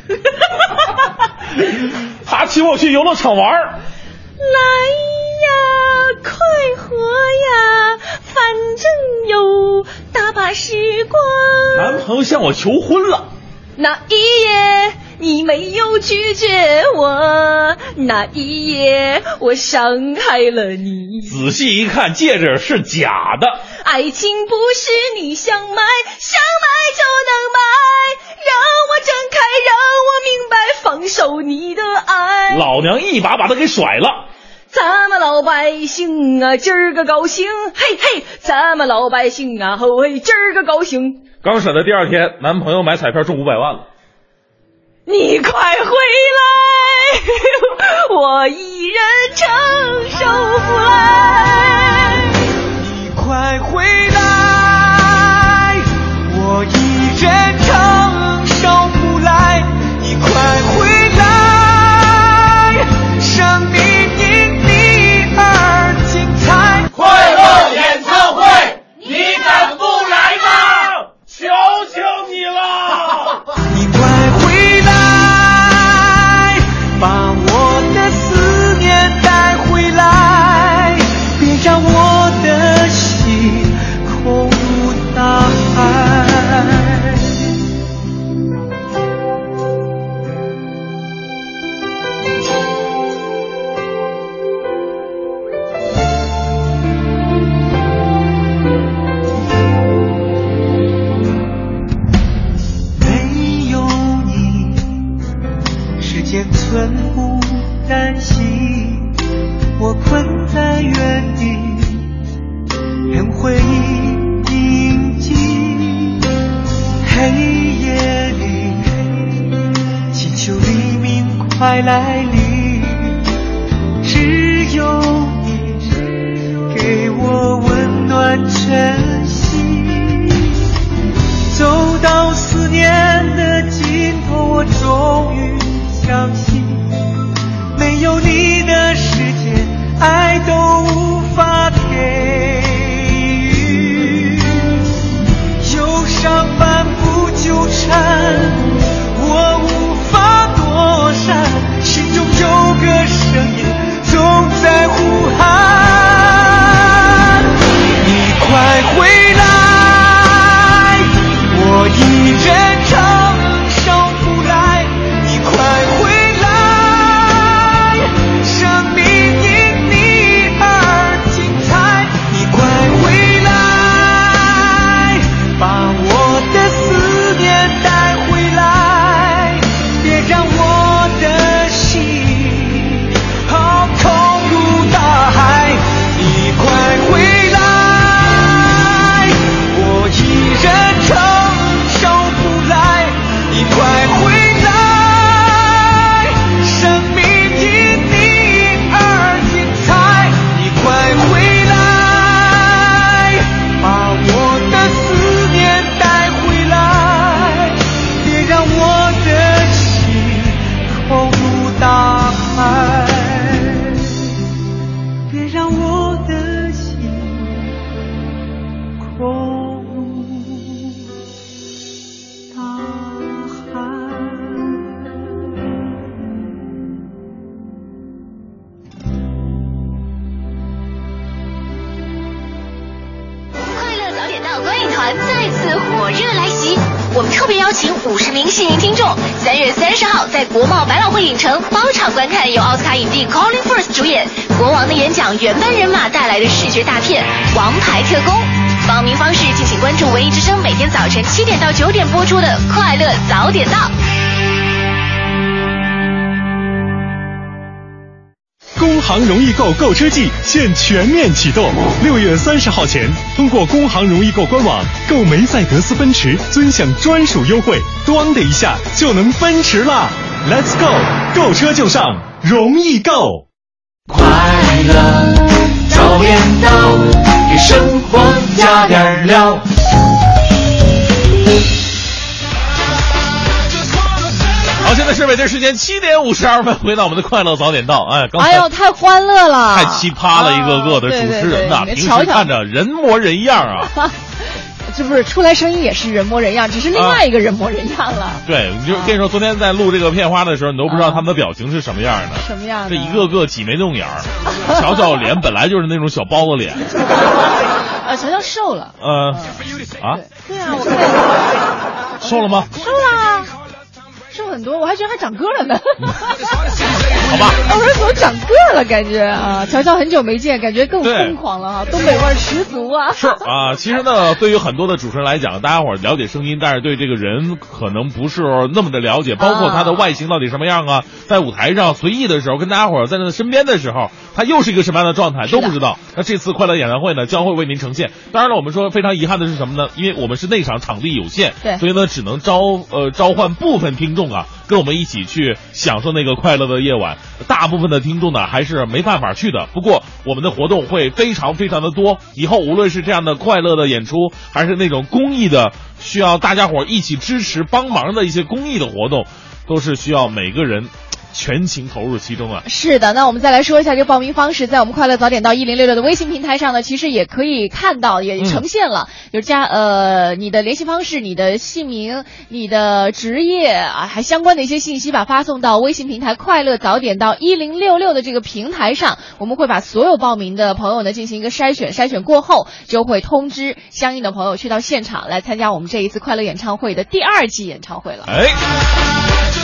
他请我去游乐场玩儿来呀，快活呀，反正有大把时光。男朋友向我求婚了，那一夜你没有拒绝我，那一夜我伤害了你。仔细一看，戒指是假的。爱情不是你想买，想买就能买，让我睁开，让我明白，放手你的爱。老娘一把把他给甩了。咱们老百姓啊，今儿个高兴，嘿嘿，咱们老百姓啊，吼嘿，今儿个高兴。刚甩的第二天，男朋友买彩票中五百万了。你快回来，我一人承受不来。你快回来，》原班人马带来的视觉大片《王牌特工》。报名方式，敬请关注文艺之声每天早晨七点到九点播出的《快乐早点到》。工行容易购购车季现全面启动，六月三十号前通过工行容易购官网购梅赛德斯奔驰，尊享专属优惠，咣的一下就能奔驰啦！Let's go，购车就上容易购。快乐早点到，给生活加点料。好，现在是北京时间七点五十二分，回到我们的快乐早点到。哎，刚才哎呦，太欢乐了，太奇葩了，一个个的主持人呐，啊对对对平时看着人模人样啊。这不是出来声音也是人模人样，只是另外一个人模人样了。对，你就跟你说，昨天在录这个片花的时候，你都不知道他们的表情是什么样的，什么样的？这一个个挤眉弄眼儿，乔乔脸本来就是那种小包子脸。啊，乔乔瘦了。呃，啊？对啊，我看瘦了吗？瘦了。瘦很多，我还觉得还长个了呢。好吧，我说怎么长个了？感觉啊，乔乔很久没见，感觉更疯狂了啊，东北味儿十足啊。是啊，其实呢，对于很多的主持人来讲，大家伙了解声音，但是对这个人可能不是那么的了解，包括他的外形到底什么样啊，在舞台上随意的时候，跟大家伙在他身边的时候，他又是一个什么样的状态都不知道。那这次快乐演唱会呢，将会为您呈现。当然了，我们说非常遗憾的是什么呢？因为我们是内场场地有限，对，所以呢，只能招呃召唤部分听众啊，跟我们一起去享受那个快乐的夜晚。大部分的听众呢，还是没办法去的。不过我们的活动会非常非常的多，以后无论是这样的快乐的演出，还是那种公益的需要大家伙一起支持帮忙的一些公益的活动，都是需要每个人。全情投入其中啊！是的，那我们再来说一下这个报名方式，在我们快乐早点到一零六六的微信平台上呢，其实也可以看到，也呈现了，就加呃你的联系方式、你的姓名、你的职业啊，还相关的一些信息吧，发送到微信平台快乐早点到一零六六的这个平台上，我们会把所有报名的朋友呢进行一个筛选，筛选过后就会通知相应的朋友去到现场来参加我们这一次快乐演唱会的第二季演唱会了。哎。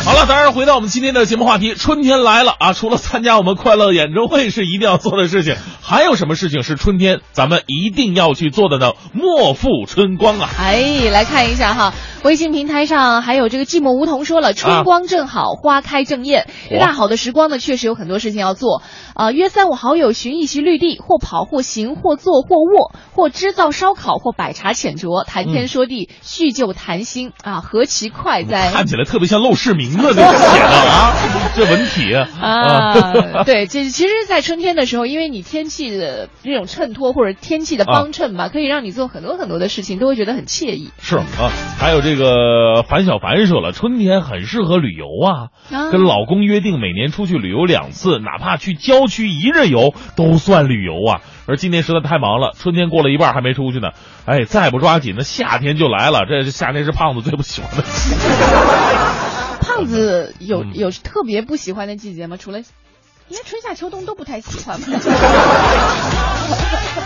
好了，当然回到我们今天的节目话题，春天来了啊！除了参加我们快乐演唱会是一定要做的事情，还有什么事情是春天咱们一定要去做的呢？莫负春光啊！哎，来看一下哈，微信平台上还有这个寂寞梧桐说了，春光正好，花开正艳，大好的时光呢，确实有很多事情要做啊。约三五好友寻一席绿地，或跑或行或坐或卧，或织造烧烤或摆茶浅酌，谈天说地，叙旧谈心啊，何其快哉！看起来特别像陋室铭。名字就写的啊，这文体啊，对，这其实，在春天的时候，因为你天气的这种衬托或者天气的帮衬嘛，可以让你做很多很多的事情，都会觉得很惬意。是啊，还有这个樊小凡说了，春天很适合旅游啊，跟老公约定每年出去旅游两次，哪怕去郊区一日游都算旅游啊。而今年实在太忙了，春天过了一半还没出去呢，哎，再不抓紧，那夏天就来了。这夏天是胖子最不喜欢的。胖子有有特别不喜欢的季节吗？除了，应该春夏秋冬都不太喜欢吧。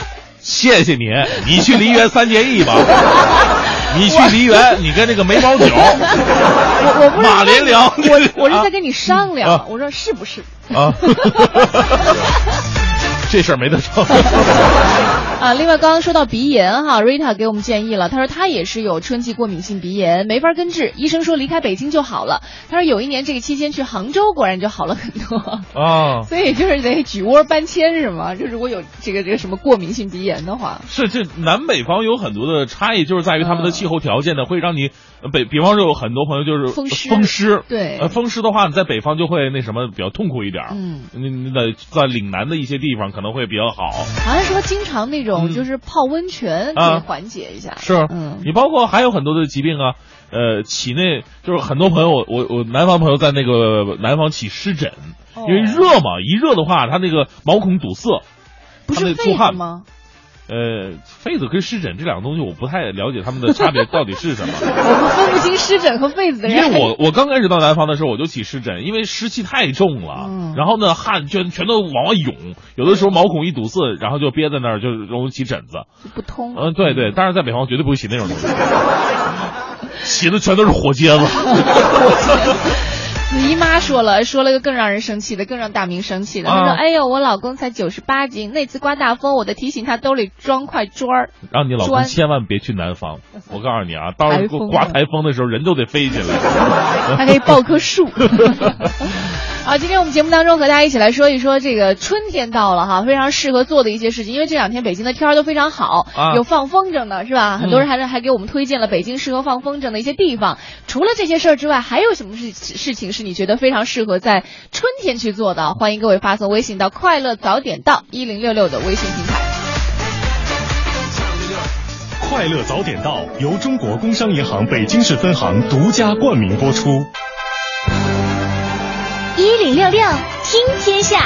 谢谢你，你去梨园三结义吧。你去梨园，你跟那个梅葆玖，我我不是马连良，我我是在跟你商量，我说是不是？啊。这事儿没得说 啊！另外，刚刚说到鼻炎哈，Rita 给我们建议了，他说他也是有春季过敏性鼻炎，没法根治，医生说离开北京就好了。他说有一年这个期间去杭州，果然就好了很多啊。所以就是得举窝搬迁是吗？就如果有这个这个什么过敏性鼻炎的话，是这南北方有很多的差异，就是在于他们的气候条件呢，会让你北，比方说有很多朋友就是风湿，风湿对，呃，风湿的话，你在北方就会那什么比较痛苦一点，嗯，你你在在岭南的一些地方可。可能会比较好，好像说经常那种就是泡温泉可以缓解一下。是，嗯，你包括还有很多的疾病啊，呃，体内就是很多朋友，我我南方朋友在那个南方起湿疹，因为热嘛，一热的话，他那个毛孔堵塞，不是出汗。吗？呃，痱子跟湿疹这两个东西，我不太了解它们的差别到底是什么。我们分不清湿疹和痱子的人。因为我我刚开始到南方的时候，我就起湿疹，因为湿气太重了，然后呢汗全全都往外涌，有的时候毛孔一堵塞，然后就憋在那儿，就容易起疹子。不通。嗯，对对，但是在北方绝对不会起那种东西，起的全都是火疖子。子姨妈说了，说了个更让人生气的，更让大明生气的。她说：“哎呦，我老公才九十八斤，那次刮大风，我得提醒他兜里装块砖儿。让你老公千万别去南方，我告诉你啊，到时候刮台风的时候，人都得飞起来。还可以抱棵树。好，今天我们节目当中和大家一起来说一说这个春天到了哈，非常适合做的一些事情。因为这两天北京的天儿都非常好，有放风筝的是吧？很多人还是还给我们推荐了北京适合放风筝的一些地方。除了这些事儿之外，还有什么事事情是你觉得非常适合在春天去做的？欢迎各位发送微信到“快乐早点到一零六六”的微信平台。快乐早点到由中国工商银行北京市分行独家冠名播出。零六六听天下，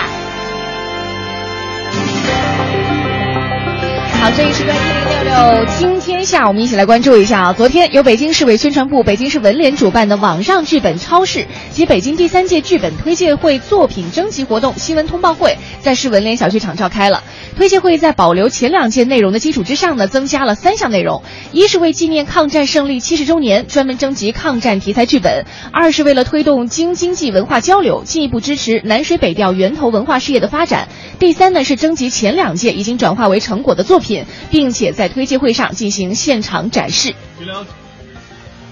好，这一时段一零六六有听天下，我们一起来关注一下啊。昨天由北京市委宣传部、北京市文联主办的网上剧本超市及北京第三届剧本推介会作品征集活动新闻通报会在市文联小剧场召开了。推介会在保留前两届内容的基础之上呢，增加了三项内容：一是为纪念抗战胜利七十周年，专门征集抗战题材剧本；二是为了推动京津冀文化交流，进一步支持南水北调源头文化事业的发展；第三呢是征集前两届已经转化为成果的作品，并且在推介会上进行现场展示。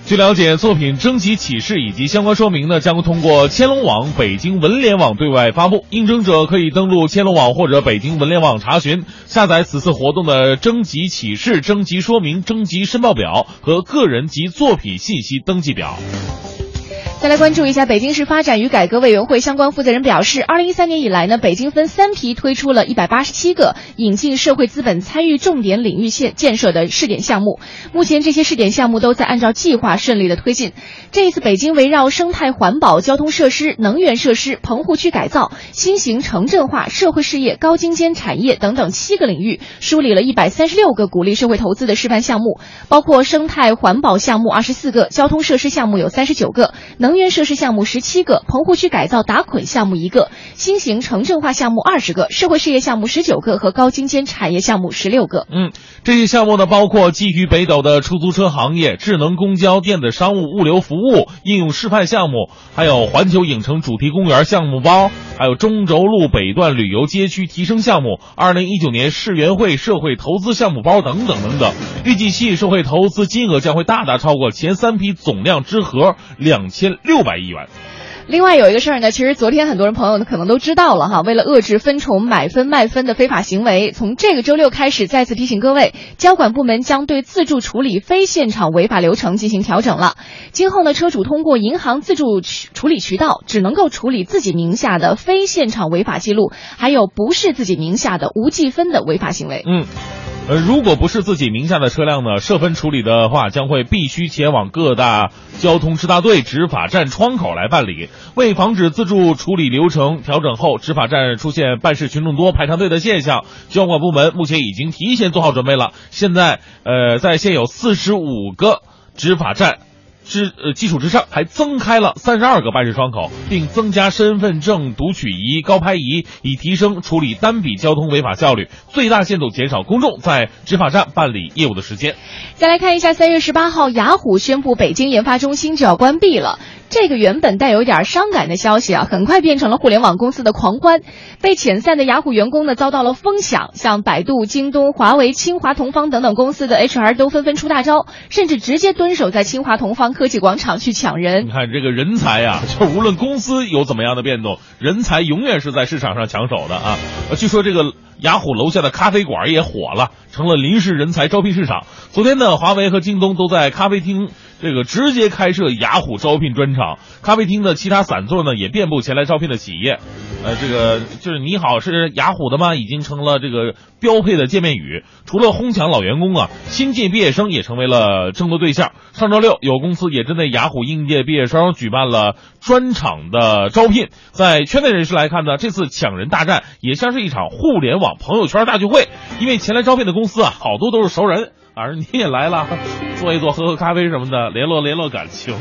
据了解，作品征集启事以及相关说明呢，将通过千龙网、北京文联网对外发布。应征者可以登录千龙网或者北京文联网查询、下载此次活动的征集启事、征集说明、征集申报表和个人及作品信息登记表。再来关注一下北京市发展与改革委员会相关负责人表示，二零一三年以来呢，北京分三批推出了一百八十七个引进社会资本参与重点领域建建设的试点项目。目前这些试点项目都在按照计划顺利的推进。这一次，北京围绕生态环保、交通设施、能源设施、棚户区改造、新型城镇化、社会事业、高精尖产业等等七个领域，梳理了一百三十六个鼓励社会投资的示范项目，包括生态环保项目二十四个，交通设施项目有三十九个，能能源设施项目十七个，棚户区改造打捆项目一个，新型城镇化项目二十个，社会事业项目十九个和高精尖产业项目十六个。嗯，这些项目呢，包括基于北斗的出租车行业、智能公交、电子商务物流服务应用示范项目，还有环球影城主题公园项目包，还有中轴路北段旅游街区提升项目，二零一九年世园会社会投资项目包等等等等。预计吸引社会投资金额将会大大超过前三批总量之和两千六百亿元。另外有一个事儿呢，其实昨天很多人朋友可能都知道了哈。为了遏制分重买分卖分的非法行为，从这个周六开始，再次提醒各位，交管部门将对自助处理非现场违法流程进行调整了。今后呢，车主通过银行自助处理渠道，只能够处理自己名下的非现场违法记录，还有不是自己名下的无记分的违法行为。嗯。呃，如果不是自己名下的车辆呢，设分处理的话，将会必须前往各大交通支大队执法站窗口来办理。为防止自助处理流程调整后执法站出现办事群众多排长队的现象，交管部门目前已经提前做好准备了。现在，呃，在现有四十五个执法站。之呃基础之上，还增开了三十二个办事窗口，并增加身份证读取仪、高拍仪，以提升处理单笔交通违法效率，最大限度减少公众在执法站办理业务的时间。再来看一下，三月十八号，雅虎宣布北京研发中心就要关闭了。这个原本带有点伤感的消息啊，很快变成了互联网公司的狂欢。被遣散的雅虎员工呢，遭到了疯抢，像百度、京东、华为、清华同方等等公司的 HR 都纷纷出大招，甚至直接蹲守在清华同方科技广场去抢人。你看这个人才呀、就无论公司有怎么样的变动，人才永远是在市场上抢手的啊。据说这个雅虎楼下的咖啡馆也火了，成了临时人才招聘市场。昨天呢，华为和京东都在咖啡厅这个直接开设雅虎招聘专场，咖啡厅的其他散座呢也遍布前来招聘的企业。呃，这个就是你好是雅虎的吗？已经成了这个标配的见面语。除了哄抢老员工啊，新晋毕业生也成为了争夺对象。上周六，有公司也针对雅虎应届毕业生举办了专场的招聘。在圈内人士来看呢，这次抢人大战也像是一场互联网朋友圈大聚会，因为前来招聘的公司啊，好多都是熟人。而你也来了，坐一坐，喝喝咖啡什么的，联络联络感情。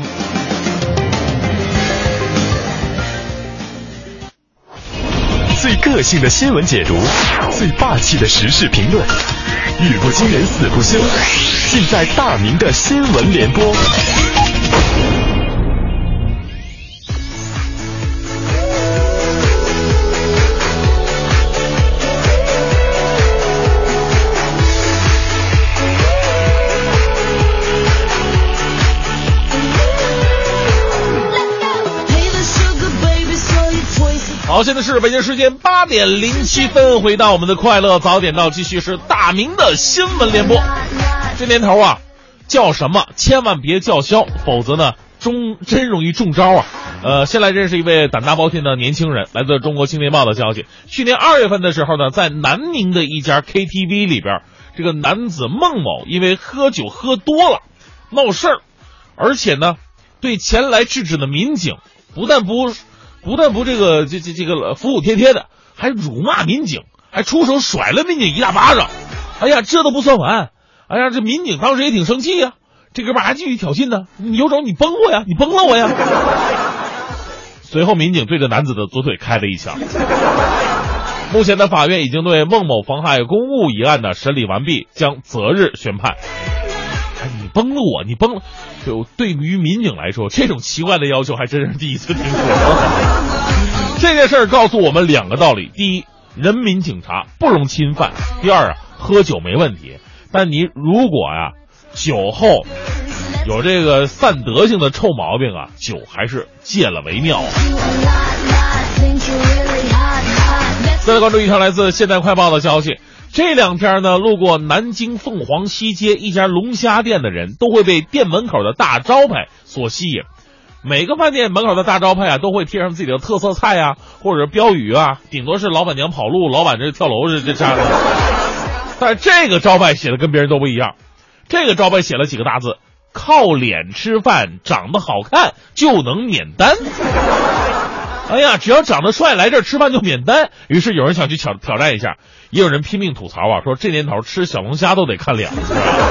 最个性的新闻解读，最霸气的时事评论，语不惊人死不休，尽在大明的新闻联播。好，现在是北京时间八点零七分，回到我们的快乐早点到，继续是大明的新闻联播。这年头啊，叫什么千万别叫嚣，否则呢，中真容易中招啊。呃，先来认识一位胆大包天的年轻人，来自中国青年报的消息。去年二月份的时候呢，在南宁的一家 KTV 里边，这个男子孟某因为喝酒喝多了，闹事儿，而且呢，对前来制止的民警不但不不但不这个这这这个服服帖帖的，还辱骂民警，还出手甩了民警一大巴掌。哎呀，这都不算完，哎呀，这民警当时也挺生气呀、这哥们还继续挑衅呢，你有种你崩我呀，你崩了我呀！随后，民警对着男子的左腿开了一枪。目前的法院已经对孟某妨害公务一案的审理完毕，将择日宣判。你崩了我，你崩了，就对于民警来说，这种奇怪的要求还真是第一次听说。这件事儿告诉我们两个道理：第一，人民警察不容侵犯；第二啊，喝酒没问题，但你如果呀、酒后有这个散德性的臭毛病啊，酒还是戒了为妙啊。再来关注一条来自《现代快报》的消息，这两天呢，路过南京凤凰西街一家龙虾店的人都会被店门口的大招牌所吸引。每个饭店门口的大招牌啊，都会贴上自己的特色菜啊，或者标语啊，顶多是老板娘跑路、老板这跳楼这这这样的。但这个招牌写的跟别人都不一样，这个招牌写了几个大字：靠脸吃饭，长得好看就能免单。哎呀，只要长得帅，来这儿吃饭就免单。于是有人想去挑挑战一下，也有人拼命吐槽啊，说这年头吃小龙虾都得看脸。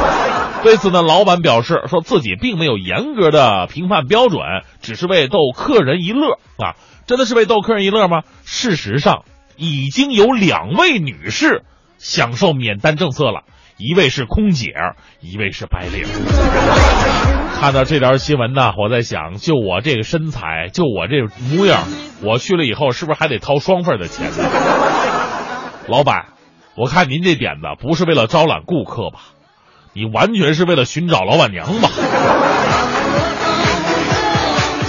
对此呢，老板表示说自己并没有严格的评判标准，只是为逗客人一乐啊。真的是为逗客人一乐吗？事实上，已经有两位女士享受免单政策了，一位是空姐，一位是白领。看到这条新闻呢，我在想，就我这个身材，就我这模样，我去了以后是不是还得掏双份的钱呢？老板，我看您这点子不是为了招揽顾客吧？你完全是为了寻找老板娘吧？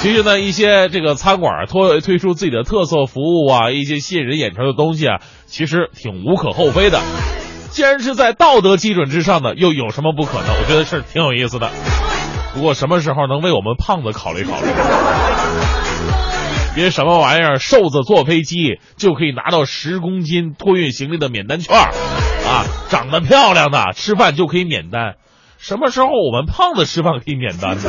其实呢，一些这个餐馆推推出自己的特色服务啊，一些吸引人眼球的东西啊，其实挺无可厚非的。既然是在道德基准之上的，又有什么不可呢？我觉得是挺有意思的。不过什么时候能为我们胖子考虑考虑？别什么玩意儿，瘦子坐飞机就可以拿到十公斤托运行李的免单券儿啊！长得漂亮的吃饭就可以免单，什么时候我们胖子吃饭可以免单呢？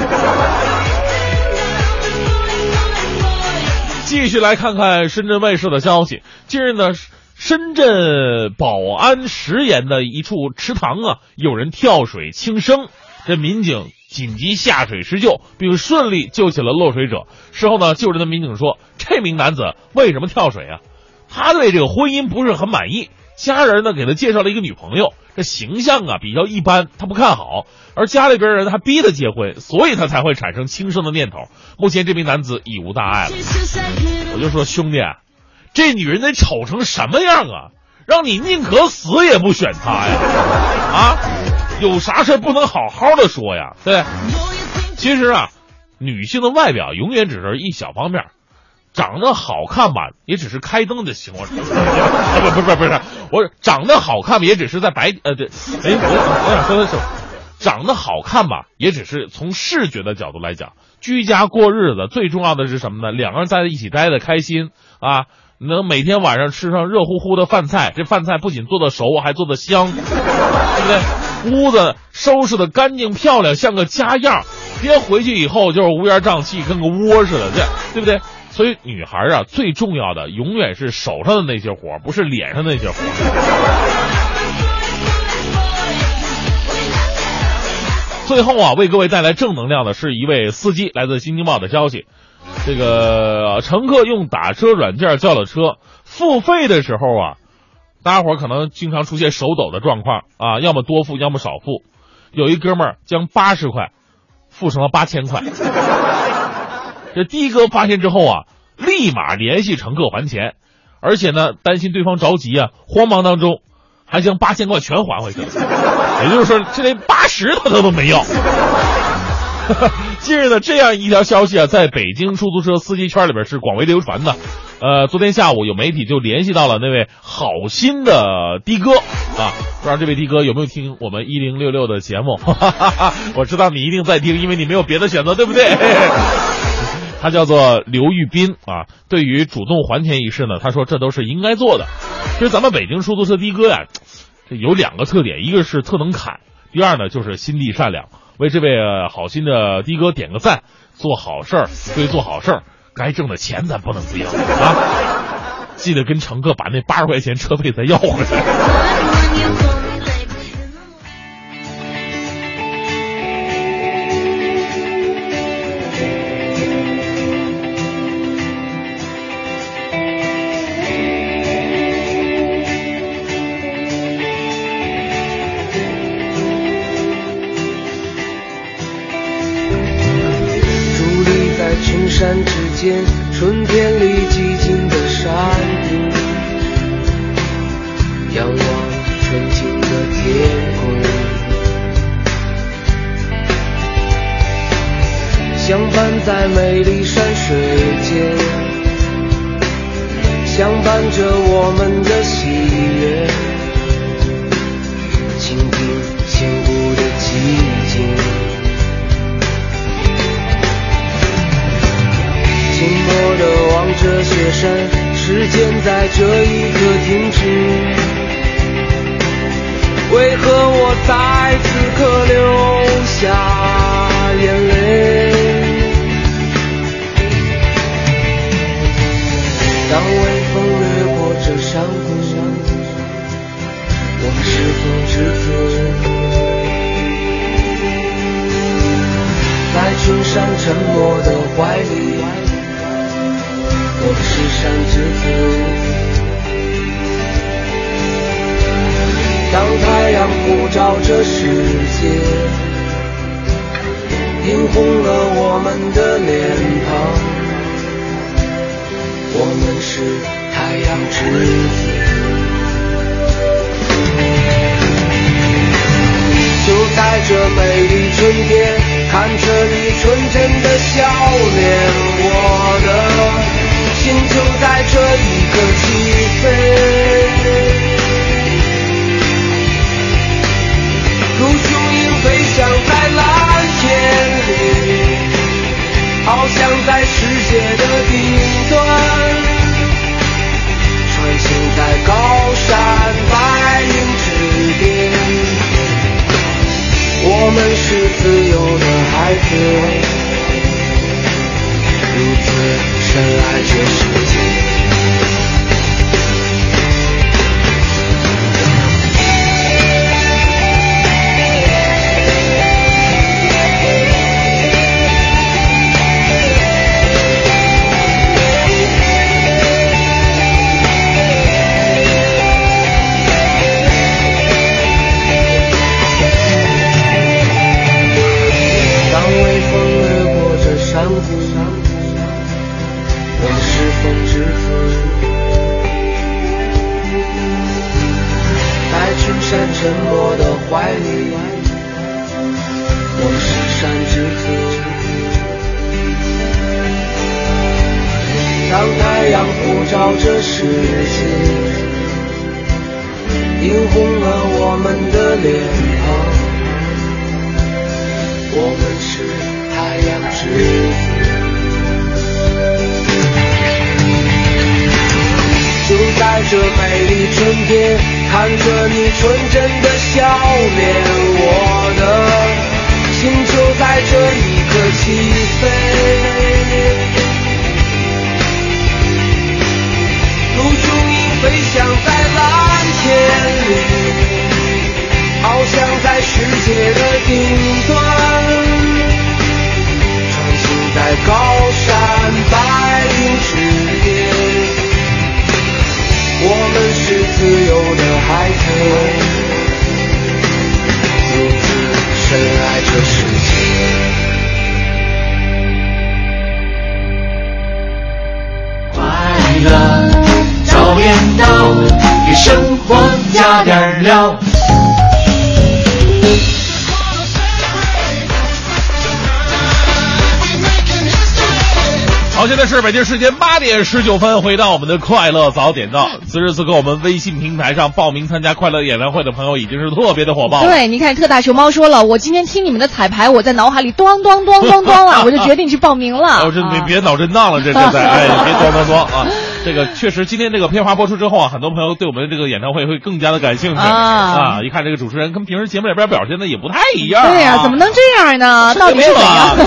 继续来看看深圳卫视的消息。近日呢，深圳宝安石岩的一处池塘啊，有人跳水轻生，这民警紧急下水施救，并顺利救起了落水者。事后呢，救人的民警说，这名男子为什么跳水啊？他对这个婚姻不是很满意，家人呢给他介绍了一个女朋友，这形象啊比较一般，他不看好，而家里边人还逼他结婚，所以他才会产生轻生的念头。目前这名男子已无大碍了。我就说兄弟，这女人得丑成什么样啊，让你宁可死也不选她呀？啊，有啥事不能好好的说呀？对，其实啊，女性的外表永远只是一小方面。长得好看吧，也只是开灯的情况。不不不不是，我长得好看吧，也只是在白呃对，哎我我想说的是，长得好看吧，也只是从视觉的角度来讲。居家过日子最重要的是什么呢？两个人在一起待的开心啊，能每天晚上吃上热乎乎的饭菜，这饭菜不仅做的熟，还做的香，对不对？屋子收拾的干净漂亮，像个家样，别回去以后就是乌烟瘴气，跟个窝似的，这对不对？所以女孩啊，最重要的永远是手上的那些活，不是脸上那些活。最后啊，为各位带来正能量的是一位司机，来自《新京报》的消息。这个乘客用打车软件叫了车，付费的时候啊，大家伙可能经常出现手抖的状况啊，要么多付，要么少付。有一哥们儿将八十块付成了八千块。这的哥发现之后啊，立马联系乘客还钱，而且呢，担心对方着急啊，慌忙当中还将八千块全还回去了。也就是说，这连八十他都都没要。近日呢，这样一条消息啊，在北京出租车司机圈里边是广为流传的。呃，昨天下午有媒体就联系到了那位好心的的哥啊，不知道这位的哥有没有听我们一零六六的节目？哈哈哈我知道你一定在听，因为你没有别的选择，对不对？他叫做刘玉斌啊。对于主动还钱一事呢，他说这都是应该做的。其实咱们北京出租车的哥呀，这有两个特点，一个是特能侃，第二呢就是心地善良。为这位好心的的哥点个赞，做好事儿归做好事儿，该挣的钱咱不能不要啊！记得跟乘客把那八十块钱车费再要回来。北京时间八点十九分，回到我们的快乐早点到。此时此刻，我们微信平台上报名参加快乐演唱会的朋友已经是特别的火爆了。对，你看特大熊猫说了，我今天听你们的彩排，我在脑海里咣咣咣咣咣啊，我就决定去报名了。哦，这别别脑震荡了，这这在 哎，别咣咣咣啊！这个确实，今天这个片花播出之后啊，很多朋友对我们这个演唱会会更加的感兴趣啊啊！一看这个主持人跟平时节目里边表现的也不太一样啊。对呀、怎么能这样呢？到底是怎样？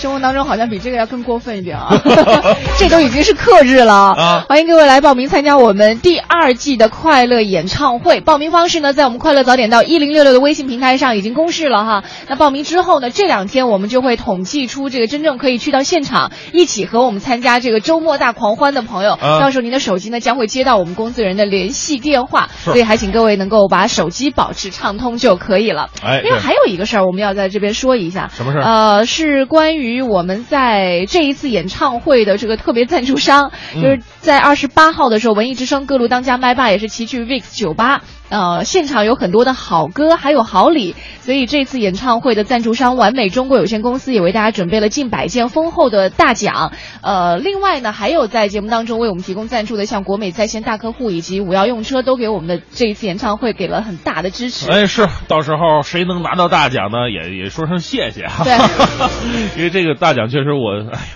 生活当中好像比这个要更过分一点啊！这都已经是克制了啊！欢迎各位来报名参加我们第二季的快乐演唱会。报名方式呢，在我们快乐早点到一零六六的微信平台上已经公示了哈。那报名之后呢，这两天我们就会统计出这个真正可以去到现场一起和我们参加这个周末大狂欢的朋友。啊到时候您的手机呢将会接到我们工作人员的联系电话，所以还请各位能够把手机保持畅通就可以了。哎对另外还有一个事儿，我们要在这边说一下。什么事儿呃，是关于于我们在这一次演唱会的这个特别赞助商，嗯就是在二十八号的时候，文艺之声各路当家麦霸也是齐聚 VIX 酒吧。呃，现场有很多的好歌，还有好礼，所以这次演唱会的赞助商完美中国有限公司也为大家准备了近百件丰厚的大奖。呃，另外呢，还有在节目当中为我们提供赞助的，像国美在线大客户以及五幺用车，都给我们的这一次演唱会给了很大的支持。哎，是，到时候谁能拿到大奖呢？也也说声谢谢啊。对，因为这个大奖确实我，哎呀，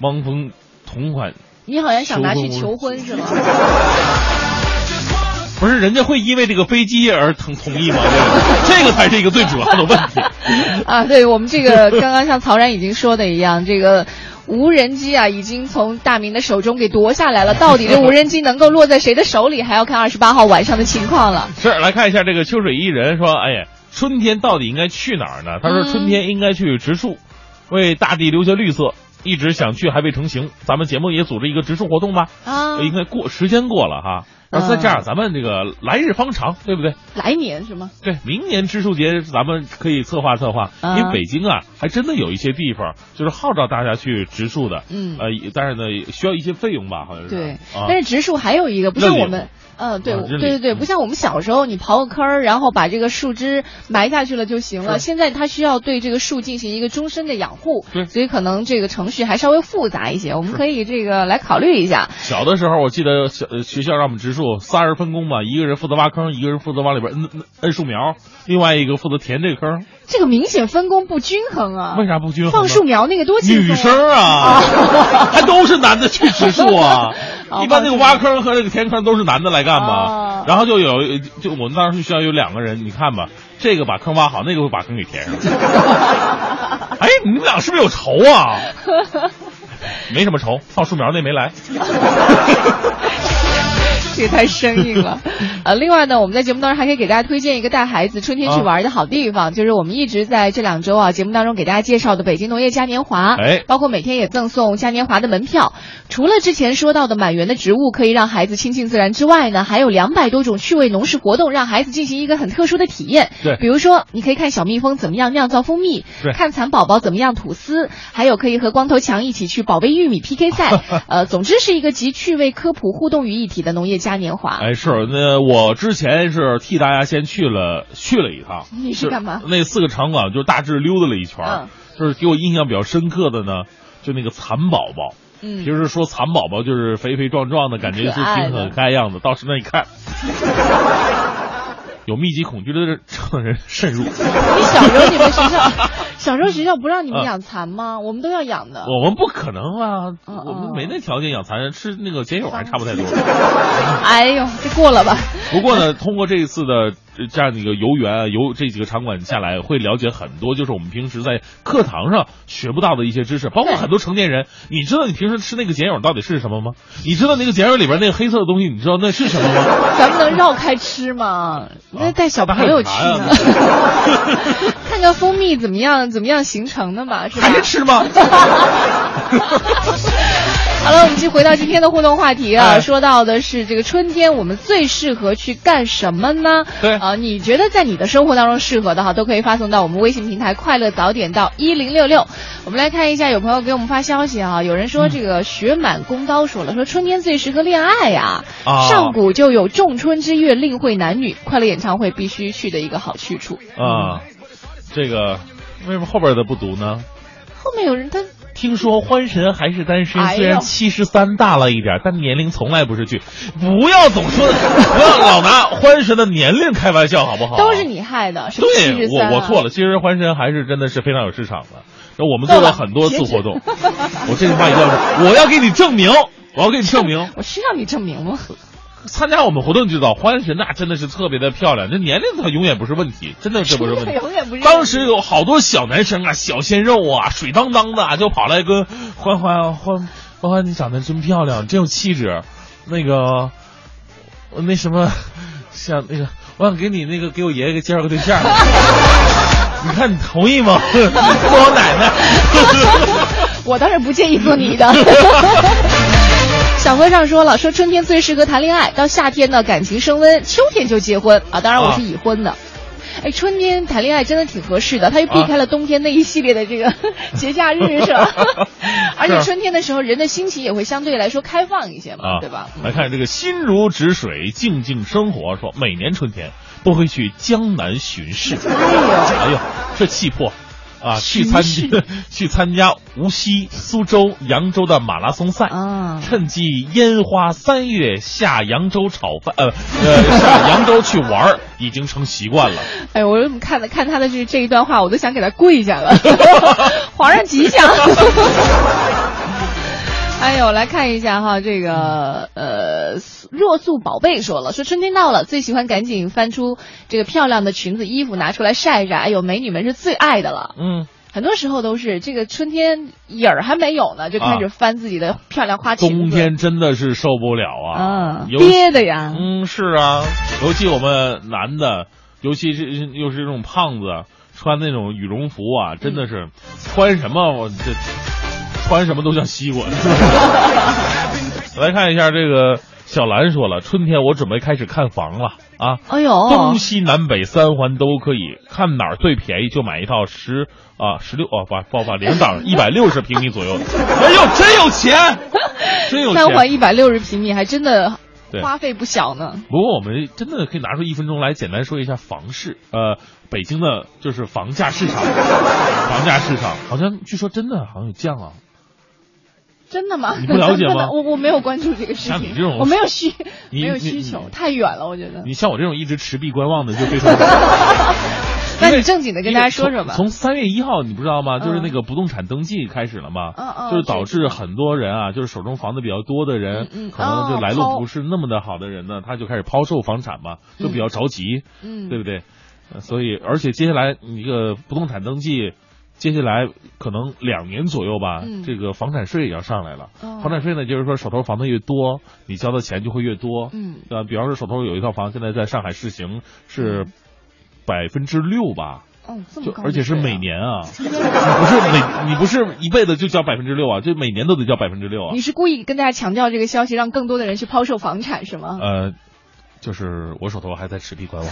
汪峰同款你好像想拿去求求婚是吗？不是人家会因为这个飞机而同同意吗？这个 这个才是一个最主要的问题。啊，对我们这个刚刚像曹然已经说的一样，这个无人机啊已经从大明的手中给夺下来了。到底这无人机能够落在谁的手里，还要看二十八号晚上的情况了。是，来看一下这个秋水伊人说，哎呀，春天到底应该去哪儿呢？他说春天应该去植树，为大地留下绿色。一直想去还未成行，咱们节目也组织一个植树活动吧？啊，应该过时间过了哈。然后再这样，咱们这个来日方长，对不对？来年是吗？对，明年植树节咱们可以策划策划，啊因为北京啊，还真的有一些地方就是号召大家去植树的。嗯呃，但是呢，需要一些费用吧，好像是。对，啊、但是植树还有一个，不像我们。嗯，对，对对对，不像我们小时候，你刨个坑儿，然后把这个树枝埋下去了就行了。现在它需要对这个树进行一个终身的养护，对所以可能这个程序还稍微复杂一些。我们可以这个来考虑一下。小的时候，我记得小呃学校让我们植树，仨人分工嘛，一个人负责挖坑，一个人负责往里边摁摁摁树苗，另外一个负责填这个坑。这个明显分工不均衡啊！为啥不均衡？放树苗那个多轻松、女生啊，还都是男的去植树啊。哦一般那个挖坑和那个填坑都是男的来干嘛，哦然后就有就我们当时学校有两个人，你看吧，这个把坑挖好，那个会把坑给填上。哎，你们俩是不是有仇啊？没什么仇，放树苗那没来。这也太生硬了。呃，另外呢，我们在节目当中还可以给大家推荐一个带孩子春天去玩的好地方，就是我们一直在这两周啊节目当中给大家介绍的北京农业嘉年华。哎，包括每天也赠送嘉年华的门票。除了之前说到的满园的植物可以让孩子亲近自然之外呢，还有两百多种趣味农事活动，让孩子进行一个很特殊的体验。对比如说你可以看小蜜蜂怎么样酿造蜂蜜，对看蚕宝宝怎么样吐丝，还有可以和光头强一起去宝贝玉米 PK 赛。呃，总之是一个集趣味、科普、互动于一体的农业嘉年华。哎，是那我之前是替大家先去了去了一趟。你是干嘛？那四个场馆就大致溜达了一圈，嗯就是给我印象比较深刻的呢，就那个蚕宝宝。嗯平时说蚕宝宝就是肥肥壮壮的感觉，就可爱的挺可爱样子。到时那一看，有密集恐惧的症的人慎入。你小时候你们学校，小时候学校不让你们啊养蚕吗？我们都要养的。我们不可能啊，嗯我们没那条件养蚕，吃那个碱友还差不太多。哎呦，这过了吧？不过呢，通过这一次的呃这样的一个游园啊，游这几个场馆下来，会了解很多，就是我们平时在课堂上学不到的一些知识，包括很多成年人，你知道你平时吃那个碱友到底是什么吗？你知道那个碱友里边那个黑色的东西，你知道那是什么吗？咱们能绕开吃吗？那带小朋友去呢？看看蜂蜜怎么样，怎么样形成的嘛，是吧？还是吃吗？好了，我们继续回到今天的互动话题啊，哎说到的是这个春天，我们最适合去干什么呢？对啊、你觉得在你的生活当中适合的哈，都可以发送到我们微信平台“快乐早点到一零六六”。我们来看一下，有朋友给我们发消息啊，有人说这个雪满弓刀说了，说春天最适合恋爱呀、啊上古就有仲春之月，令会男女，快乐演唱会必须去的一个好去处。啊，这个为什么后边的不读呢？后面有人他听说欢神还是单身，虽然七十三大了一点，但年龄从来不是剧。不要总说，不要老拿欢神的年龄开玩笑，好不好？都是你害的，什么七对？我我错了，其实欢神还是真的是非常有市场的。那我们做了很多次活动，我这句话一定要说，我要给你证明，我要给你证明，我需要你证明吗？参加我们活动就知道，欢神那真的是特别的漂亮，这年龄它永远不是问题，真的这不是问题。永远不是。当时有好多小男生啊，小鲜肉啊，水当当的啊，就跑来跟欢欢欢欢欢，你长得真漂亮，真有气质。那个，我那什么，想那个，我想给你那个给我爷爷介绍个对象，你看你同意吗？做我奶奶。我当然不介意做你的。小和尚说了，说春天最适合谈恋爱，到夏天呢感情升温，秋天就结婚啊。当然我是已婚的。哎，春天谈恋爱真的挺合适的，它又避开了冬天那一系列的这个 节假日，是吧？而且春天的时候，人的心情也会相对来说开放一些嘛，啊，对吧？来看这个心如止水，静静生活。说每年春天都会去江南巡视。哎呦，这气魄！啊，去参 去参加无锡、苏州、扬州的马拉松赛啊！趁机烟花三月下扬州炒饭，呃呃，下扬州去玩儿已经成习惯了。哎，我怎么看的看他的这这一段话，我都想给他跪下了。皇上吉祥！哎呦，来看一下哈，这个呃，若素宝贝说了，说春天到了，最喜欢赶紧翻出这个漂亮的裙子、衣服拿出来晒晒。哎呦，美女们是最爱的了。嗯，很多时候都是这个春天影儿还没有呢，就开始翻自己的漂亮花裙子。冬天真的是受不了啊，嗯，憋的呀。嗯，是啊，尤其我们男的，尤其是又是这种胖子，穿那种羽绒服啊，真的是穿什么我这。穿什么都像西瓜。来看一下这个小兰说了，春天我准备开始看房了啊！哎呦，东西南北三环都可以，看哪儿最便宜就买一套十啊十六啊不不不零档 一百六十平米左右。哎呦，真有钱，真有钱！三环一百六十平米还真的花费不小呢。不过我们真的可以拿出一分钟来简单说一下房市，呃，北京的就是房价市场，房价市场好像据说真的好像有降啊。真的吗？你不了解吗？我我没有关注这个事情。像你这种，我没有需 没有需求，太远了，我觉得。你像我这种一直持币观望的，就非常。那你正经的跟大家说说吧。从三月一号，你不知道吗？就是那个不动产登记开始了嘛，嗯嗯，就是导致很多人啊，就是手中房子比较多的人，可能就来路不是那么的好的人呢，他就开始抛售房产嘛，就比较着急，嗯，对不对？所以，而且接下来你这个不动产登记。接下来可能两年左右吧，嗯、这个房产税也要上来了。哦、房产税呢，就是说手头房子越多，你交的钱就会越多。嗯，呃，比方说手头有一套房，现在在上海试行是百分之六吧。哦，这么高、啊！而且是每年啊，你 不是每你不是一辈子就交百分之六啊，就每年都得交百分之六啊。你是故意跟大家强调这个消息，让更多的人去抛售房产是吗？呃。就是我手头还在持币观望，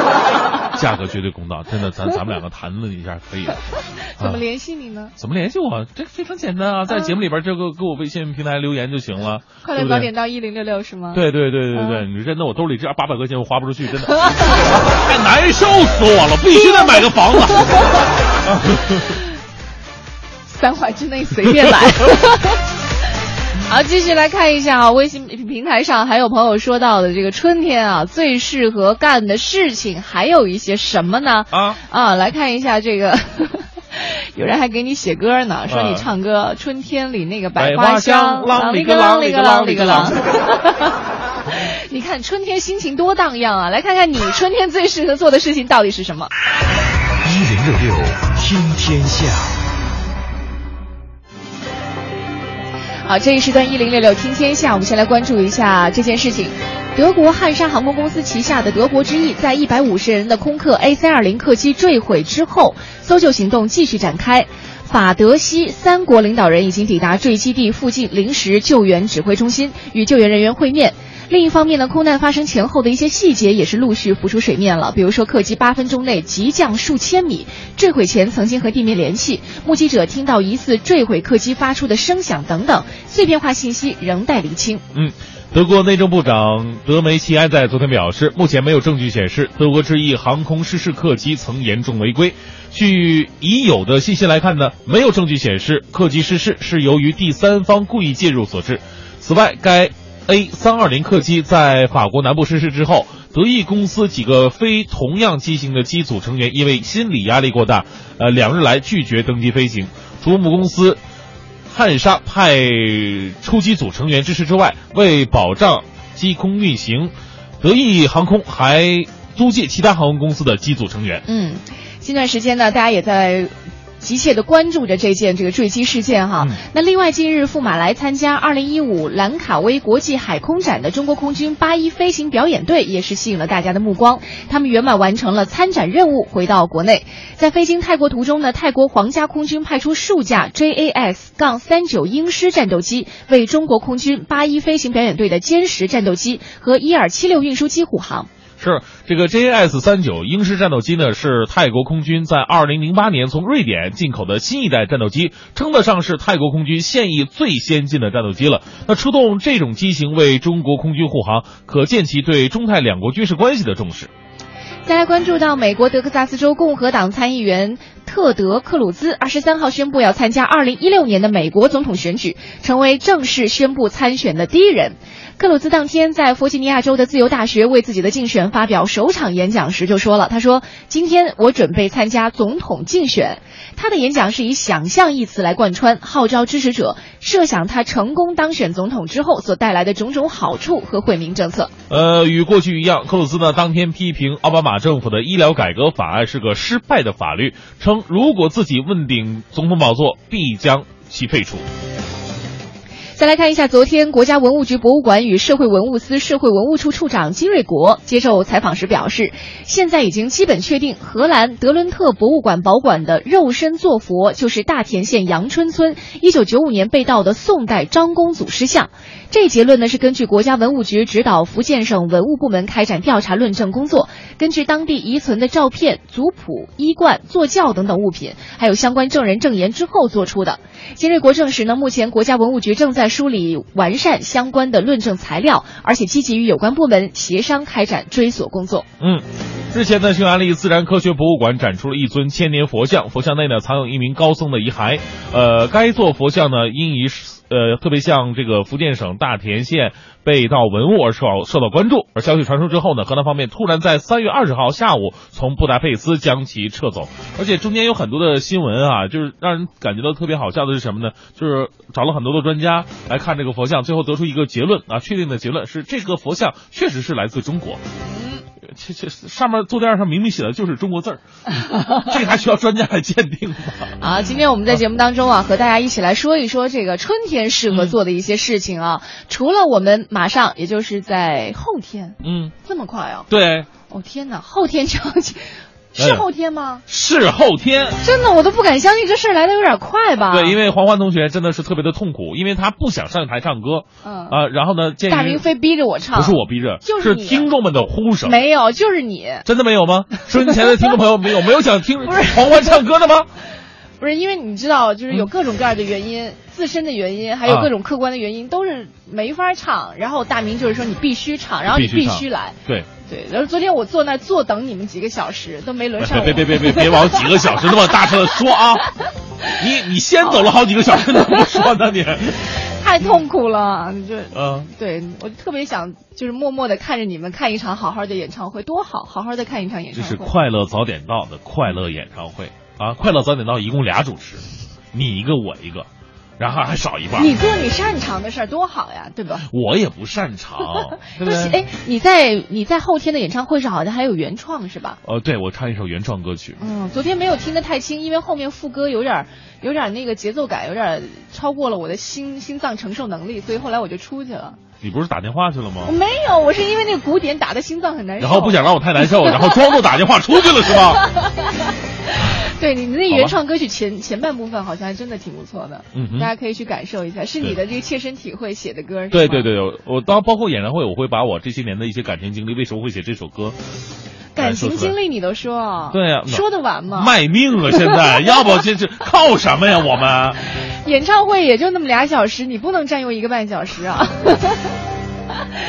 价格绝对公道，真的，咱咱们两个谈论一下可以。怎么联系你呢？怎么联系我？这非常简单啊，在节目里边这个给我微信平台留言就行了。快乐早点到一零六六是吗？对对对对对，你真的我兜里这八百块钱我花不出去，真的，太难受死我了，必须得买个房子。三环之内随便来。好，继续来看一下啊，微信平台上还有朋友说到的这个春天啊，最适合干的事情还有一些什么呢？啊啊，来看一下这个，有人还给你写歌呢，说你唱歌，啊、春天里那个百花香，啷里个啷里个啷里个啷。你看春天心情多荡漾啊！来看看你春天最适合做的事情到底是什么？一零六六听天下。好，这一时段一零六六听天下，我们先来关注一下这件事情。德国汉莎航空公司旗下的德国之翼，在一百五十人的空客 A 三二零客机坠毁之后，搜救行动继续展开。法德西三国领导人已经抵达坠机地附近临时救援指挥中心，与救援人员会面。另一方面呢，空难发生前后的一些细节也是陆续浮出水面了。比如说，客机八分钟内急降数千米，坠毁前曾经和地面联系，目击者听到疑似坠毁客机发出的声响等等，碎片化信息仍待厘清。嗯。德国内政部长德梅齐埃在昨天表示，目前没有证据显示德国之翼航空失事客机曾严重违规。据已有的信息来看呢，没有证据显示客机失事是由于第三方故意介入所致。此外，该 A 三二零客机在法国南部失事之后，德意公司几个非同样机型的机组成员因为心理压力过大，呃，两日来拒绝登机飞行。除母公司汉莎派出机组成员支持之外，为保障机空运行，德意航空还租借其他航空公司的机组成员。嗯，近段时间呢，大家也在。急切的关注着这件这个坠机事件哈。嗯、那另外，近日赴马来参加二零一五兰卡威国际海空展的中国空军八一飞行表演队也是吸引了大家的目光。他们圆满完成了参展任务，回到国内。在飞经泰国途中呢，泰国皇家空军派出数架 JAS 杠三九鹰狮战斗机，为中国空军八一飞行表演队的歼十战斗机和伊尔七六运输机护航。是这个 JAS 三九鹰式战斗机呢，是泰国空军在二零零八年从瑞典进口的新一代战斗机，称得上是泰国空军现役最先进的战斗机了。那出动这种机型为中国空军护航，可见其对中泰两国军事关系的重视。再来关注到美国德克萨斯州共和党参议员特德·克鲁兹，二十三号宣布要参加二零一六年的美国总统选举，成为正式宣布参选的第一人。克鲁兹当天在弗吉尼亚州的自由大学为自己的竞选发表首场演讲时就说了：“他说，今天我准备参加总统竞选。”他的演讲是以“想象”一词来贯穿，号召支持者设想他成功当选总统之后所带来的种种好处和惠民政策。呃，与过去一样，克鲁兹呢当天批评奥巴马政府的医疗改革法案是个失败的法律，称如果自己问鼎总统宝座，必将其废除。再来看一下，昨天国家文物局博物馆与社会文物司社会文物处处长金瑞国接受采访时表示，现在已经基本确定，荷兰德伦特博物馆保管的肉身坐佛就是大田县阳春村一九九五年被盗的宋代张公祖师像。这结论呢是根据国家文物局指导福建省文物部门开展调查论证工作，根据当地遗存的照片、族谱、衣冠、坐轿等等物品，还有相关证人证言之后做出的。金瑞国证实呢，目前国家文物局正在梳理完善相关的论证材料，而且积极与有关部门协商开展追索工作。嗯，日前呢，匈牙利自然科学博物馆展出了一尊千年佛像，佛像内呢藏有一名高僧的遗骸。呃，该座佛像呢因以呃特别像这个福建省大田县被盗文物而受到受到关注。而消息传出之后呢，荷兰方面突然在三月二十号下午从布达佩斯将其撤走，而且中间有很多的新闻啊，就是让人感觉到特别好笑的是什么呢？就是找了很多的专家来看这个佛像，最后得出一个结论啊，确定的结论是这个佛像确实是来自中国。这这上面坐垫上明明写的就是中国字儿，这个还需要专家来鉴定吗？啊，今天我们在节目当中啊，和大家一起来说一说这个春天适合做的一些事情啊。除了我们马上，也就是在后天，嗯，这么快啊？对，哦天哪，后天就要是后天吗？是后天，真的我都不敢相信这事儿来的有点快吧？对，因为黄欢同学真的是特别的痛苦，因为他不想上台唱歌，嗯。啊，然后呢，鉴于大明非逼着我唱，不是我逼着，就是你。听众们的呼声，没有，就是你，真的没有吗？收音前的听众朋友没有没有想听 黄欢唱歌的吗？不是，因为你知道，就是有各种各样的原因，自身的原因，还有各种客观的原因，都是没法唱。然后大明就是说你必须唱，然后你必须来。对对，然后昨天我坐那坐等你们几个小时，都没轮上我。别别别别别别往几个小时那么大声的说啊！你你先走了好几个小时，怎么说呢你？太痛苦了，你就嗯，对我特别想就是默默的看着你们看一场好好的演唱会，多好，好好的看一场演唱会。是快乐早点到的快乐演唱会啊！快乐早点到一共俩主持，你一个我一个，然后还少一半。你做你擅长的事儿多好呀，对吧？我也不擅长，对不？哎，你在你在后天的演唱会上好像还有原创是吧？呃，对我唱一首原创歌曲，嗯，昨天没有听得太清，因为后面副歌有点儿有点那个节奏感，有点超过了我的心心脏承受能力，所以后来我就出去了。你不是打电话去了吗我？没有，我是因为那个鼓点打的心脏很难受。然后不想让我太难受，然后装作打电话出去了是吧？对你那原创歌曲前前半部分好像还真的挺不错的，嗯大家可以去感受一下，是你的这个切身体会写的歌。对对，对，我我当包括演唱会，我会把我这些年的一些感情经历，为什么会写这首歌，感情经历历你都说，对呀说得完吗？卖命啊！现在 要不这这靠什么呀？我们演唱会也就那么俩小时，你不能占用一个半小时啊！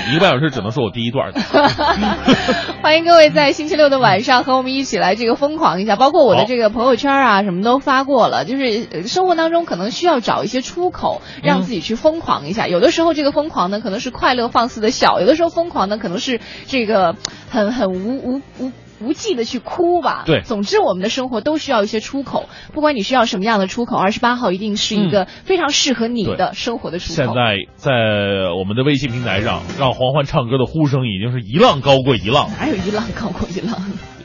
一个半小时只能说我第一段。欢迎各位在星期六的晚上和我们一起来这个疯狂一下，包括我的这个朋友圈啊，什么都发过了。就是呃生活当中可能需要找一些出口，让自己去疯狂一下。有的时候这个疯狂呢，可能是快乐放肆的笑；有的时候疯狂呢，可能是这个很很无无无。无忌的去哭吧，对总之我们的生活都需要一些出口，不管你需要什么样的出口，二十八号一定是一个非常适合你的生活的出口。现在在我们的微信平台上，让黄欢唱歌的呼声已经是一浪高过一浪，哪有一浪高过一浪？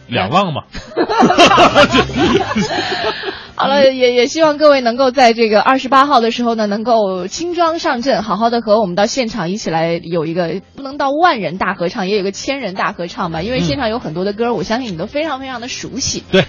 两浪嘛。好了，也也希望各位能够在这个二十八号的时候呢，能够轻装上阵，好好的和我们到现场一起来有一个不能到万人大合唱，也有个千人大合唱吧，因为现场有很多的歌，我相信你都非常非常的熟悉。对，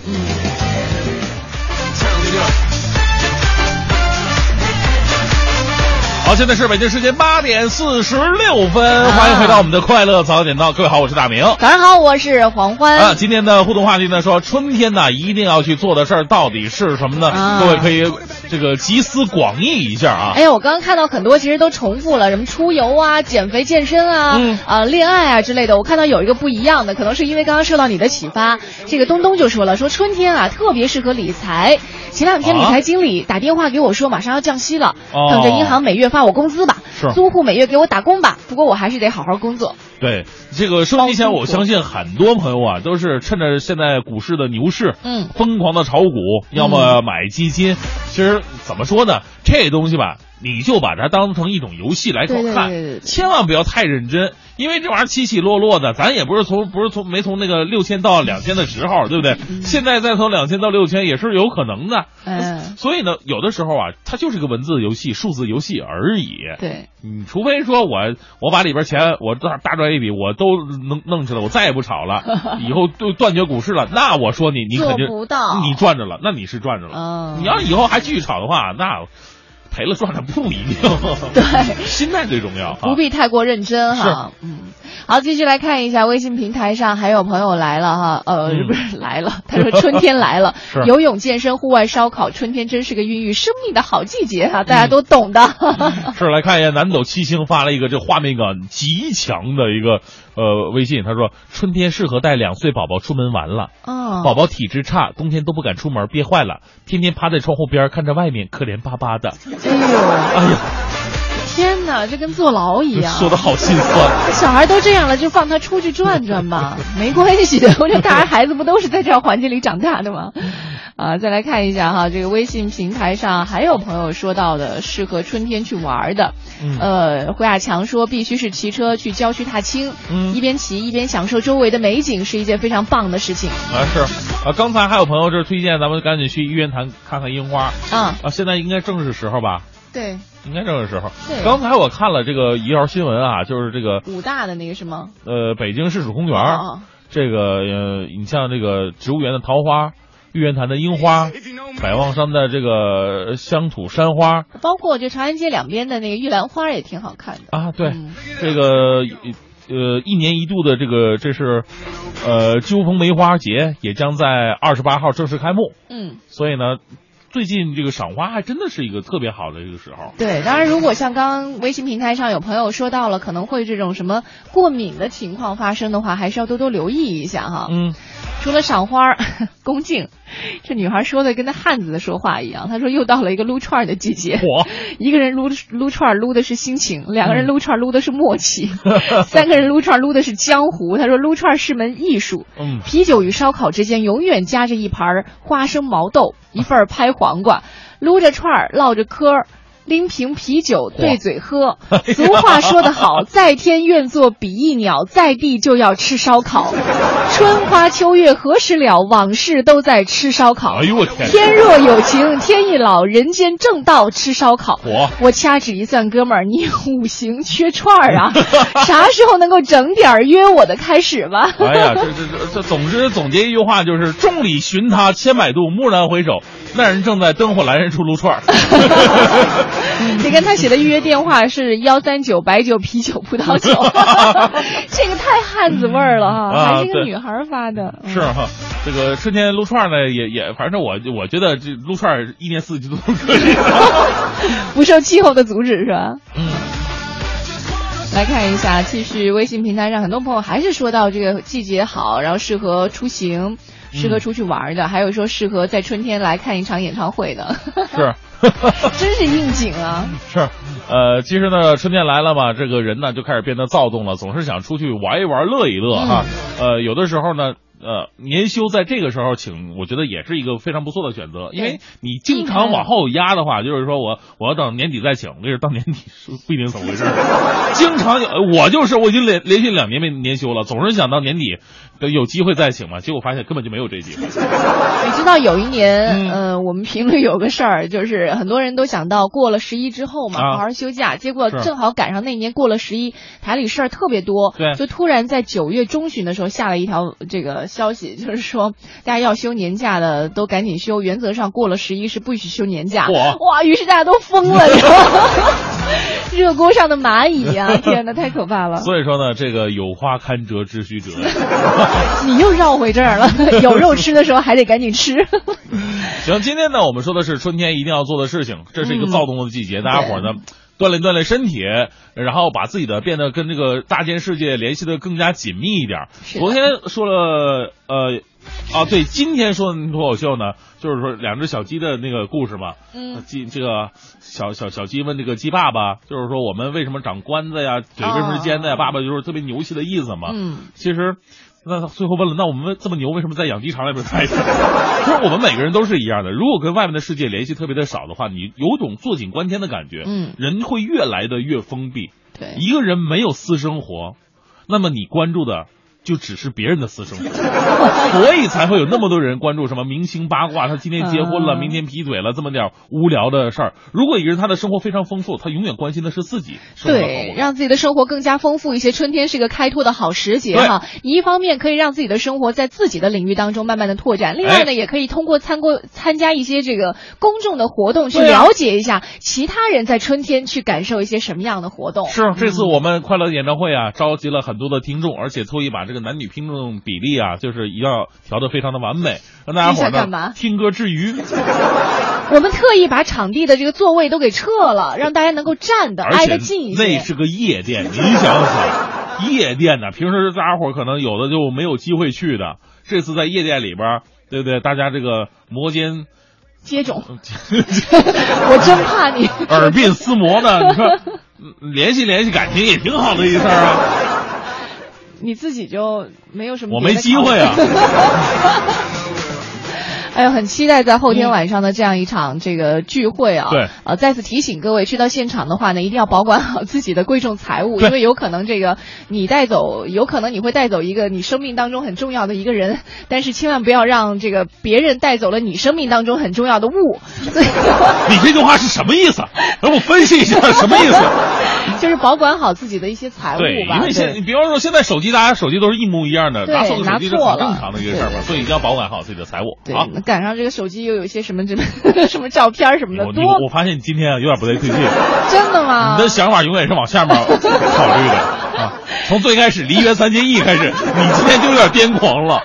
好，现在是北京时间八点四十六分，欢迎回到我们的快乐早点到。各位好，我是大明。早上好，我是黄欢。啊，今天的互动话题呢，说春天呢一定要去做的事儿到底是什么呢？啊各位可以这个集思广益一下啊。哎呀，我刚刚看到很多其实都重复了，什么出游啊、减肥健身啊、嗯啊、恋爱啊之类的。我看到有一个不一样的，可能是因为刚刚受到你的启发。这个东东就说了，说春天啊特别适合理财。前两天理财经理打电话给我说，马上要降息了，哦等着银行每月发我工资吧，是租户每月给我打工吧。不过我还是得好好工作。对这个收音机前，我相信很多朋友啊，都是趁着现在股市的牛市，嗯，疯狂的炒股，要么买基金。其实怎么说呢，这东西吧，你就把它当成一种游戏来看，对对对千万不要太认真，因为这玩意儿起起落落的，咱也不是从不是从没从那个六千到两千的时候，对不对？现在再从两千到六千也是有可能的。嗯，所以呢，有的时候啊，它就是个文字游戏、数字游戏而已。对，你除非说我我把里边钱我大大赚一笔，我都弄弄去了，我再也不炒了，以后就断绝股市了，那我说你你肯定不到你赚着了，那你是赚着了。嗯你要以后还继续炒的话，那赔了赚了不一定。对，心态最重要啊。不必太过认真哈。嗯，好，继续来看一下微信平台上还有朋友来了哈，呃，嗯不是来了，他说春天来了，游泳、健身、户外烧烤，春天真是个孕育生命的好季节啊，大家都懂的。是来看一下南斗七星发了一个这画面感极强的一个呃微信，他说春天适合带两岁宝宝出门玩了。哦宝宝体质差，冬天都不敢出门，憋坏了，天天趴在窗户边看着外面，可怜巴巴的。哎呦，哎呀，天哪，这跟坐牢一样。说的好心酸。小孩都这样了，就放他出去转转吧，没关系的。我觉得大人孩子不都是在这样环境里长大的吗？啊，再来看一下哈，这个微信平台上还有朋友说到的适合春天去玩的，嗯呃，胡亚强说必须是骑车去郊区踏青，嗯一边骑一边享受周围的美景，是一件非常棒的事情。啊是啊，刚才还有朋友这推荐咱们赶紧去玉渊潭看看樱花啊啊，现在应该正是时候吧？对，应该正是时候。对刚才我看了这个一条新闻啊，就是这个武大的那个是吗？呃北京市属公园，哦这个呃你像这个植物园的桃花。玉渊潭的樱花，百望山的这个乡土山花包括就长安街两边的那个玉兰花也挺好看的。啊，对，这个呃一年一度的这个这是呃鸠峰梅花节也将在二十八号正式开幕，嗯。所以呢，最近这个赏花还真的是一个特别好的一个时候。对，当然，如果像刚刚微信平台上有朋友说到了可能会这种什么过敏的情况发生的话，还是要多多留意一下哈。嗯，除了赏花儿，恭敬，这女孩说的跟那汉子的说话一样。她说又到了一个撸串儿的季节，一个人撸撸串儿撸的是心情，两个人撸串儿撸的是默契，三个人撸串儿撸的是江湖。她说撸串儿是门艺术，嗯啤酒与烧烤之间永远夹着一盘儿花生毛豆，一份儿拍黄瓜，撸着串儿唠着嗑儿。拎瓶啤酒对嘴喝，俗话说得好，在天愿作比翼鸟，在地就要吃烧烤。春花秋月何时了？往事都在吃烧烤。哎呦我天！天若有情天亦老，人间正道吃烧烤。我我掐指一算，哥们儿，你五行缺串儿啊，啥时候能够整点儿约我的开始吧？哎呀，这这这这，总之总结一句话就是：众里寻他千百度，蓦然回首，那人正在灯火阑珊处撸串儿。你看他写的预约电话是幺三九白酒、啤酒、葡萄酒，这个太汉子味儿了哈，啊还是一个女孩儿发的。嗯是哈，这个春天撸串儿呢，也也，反正我我觉得这撸串儿一年四季都可以。不受气候的阻止是吧？嗯。来看一下，继续微信平台上，很多朋友还是说到这个季节好，然后适合出行，适合出去玩的，还有说适合在春天来看一场演唱会的，是。真是应景啊！是，呃，其实呢，春天来了嘛，这个人呢就开始变得躁动了，总是想出去玩一玩、乐一乐哈。呃，有的时候呢。呃，年休在这个时候请，我觉得也是一个非常不错的选择，因为你经常往后压的话，就是说我我要等年底再请，我跟你说到年底是不一定怎么回事。经常有，我就是我已经连连续两年没年休了，总是想到年底有机会再请嘛，结果发现根本就没有这机会。你知道有一年，呃，我们评论有个事儿，就是很多人都想到过了十一之后嘛，啊好好休假，结果正好赶上那年过了十一，台里事儿特别多，对就突然在九月中旬的时候下了一条这个个消息，就是说大家要休年假的都赶紧休，原则上过了十一是不许休年假。嚯哇，于是大家都疯了，你知道吗？热锅上的蚂蚁呀、天哪，太可怕了！所以说呢，这个有花堪折直须折呀。你又绕回这儿了，有肉吃的时候还得赶紧吃。行，今天呢，我们说的是春天一定要做的事情，这是一个躁动的季节，大家伙儿呢。锻炼锻炼身体，然后把自己的变得跟这个大千世界联系的更加紧密一点。昨天说了，呃，啊，对，今天说的脱口秀呢，就是说两只小鸡的那个故事嘛。嗯，鸡这个小小小鸡问这个鸡爸爸，就是说我们为什么长冠子呀，嘴为什么是尖的呀？爸爸就是特别牛气的意思嘛。嗯，其实。那他最后问了，那我们这么牛，为什么在养鸡场里边待着？就是我们每个人都是一样的。如果跟外面的世界联系特别的少的话，你有种坐井观天的感觉。嗯，人会越来的越封闭。对，一个人没有私生活，那么你关注的就只是别人的私生活，所以才会有那么多人关注什么明星八卦。他今天结婚了，嗯明天劈腿了，这么点无聊的事儿。如果一个人他的生活非常丰富，他永远关心的是自己对，让自己的生活更加丰富一些。春天是个开拓的好时节哈。你，一方面可以让自己的生活在自己的领域当中慢慢的拓展，另外呢，哎也可以通过参过参加一些这个公众的活动，去了解一下其他人在春天去感受一些什么样的活动。是，这次我们快乐演唱会啊，召集了很多的听众，而且特意把这个男女听众比例啊，就是一定要调的非常的完美，让大家伙儿听歌之余，我们特意把场地的这个座位都给撤了，让大家能够站的挨得近一些。那是个夜店，你想想，夜店呢，平时大家伙可能有的就没有机会去的，这次在夜店里边，对不对？大家这个摩肩接踵，我真怕你耳鬓厮磨呢，你说嗯联系联系感情也挺好的一事儿啊。你自己就没有什么我没机会啊 哎呦，很期待在后天晚上的这样一场这个聚会啊！对呃，再次提醒各位，去到现场的话呢，一定要保管好自己的贵重财物，因为有可能这个你带走，有可能你会带走一个你生命当中很重要的一个人，但是千万不要让这个别人带走了你生命当中很重要的物。你这句话是什么意思？让我分析一下什么意思？就是保管好自己的一些财物对，吧。因为现你比方说现在手机，大家手机都是一模一样的，对拿错个手机是很正常的一个事儿嘛，所以一定要保管好自己的财物。对好，，赶上这个手机又有一些什么什么 什么照片什么的，我我发现你今天啊有点不太对劲，真的吗？你的想法永远是往下面考虑的啊。从最开始梨园三结义开始，你今天就有点癫狂了。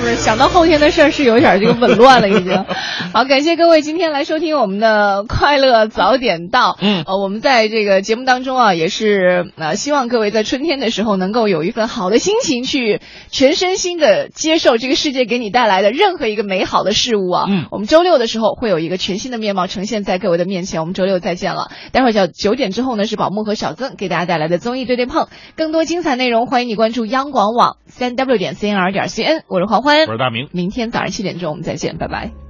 不是想到后天的事儿是有点这个紊乱了已经。好，感谢各位今天来收听我们的快乐早点到。嗯，呃，我们在这个节目当中啊，也是呃希望各位在春天的时候能够有一份好的心情，去全身心的接受这个世界给你带来的任何一个美好的事物啊。嗯，我们周六的时候会有一个全新的面貌呈现在各位的面前，我们周六再见了。待会儿叫九点之后呢，是宝木和小曾给大家带来的综艺对对碰，更多精彩内容欢迎你关注央广网三 w 点 cnr 点 cn，我是黄欢，我是大明，明天早上七点钟我们再见，拜拜。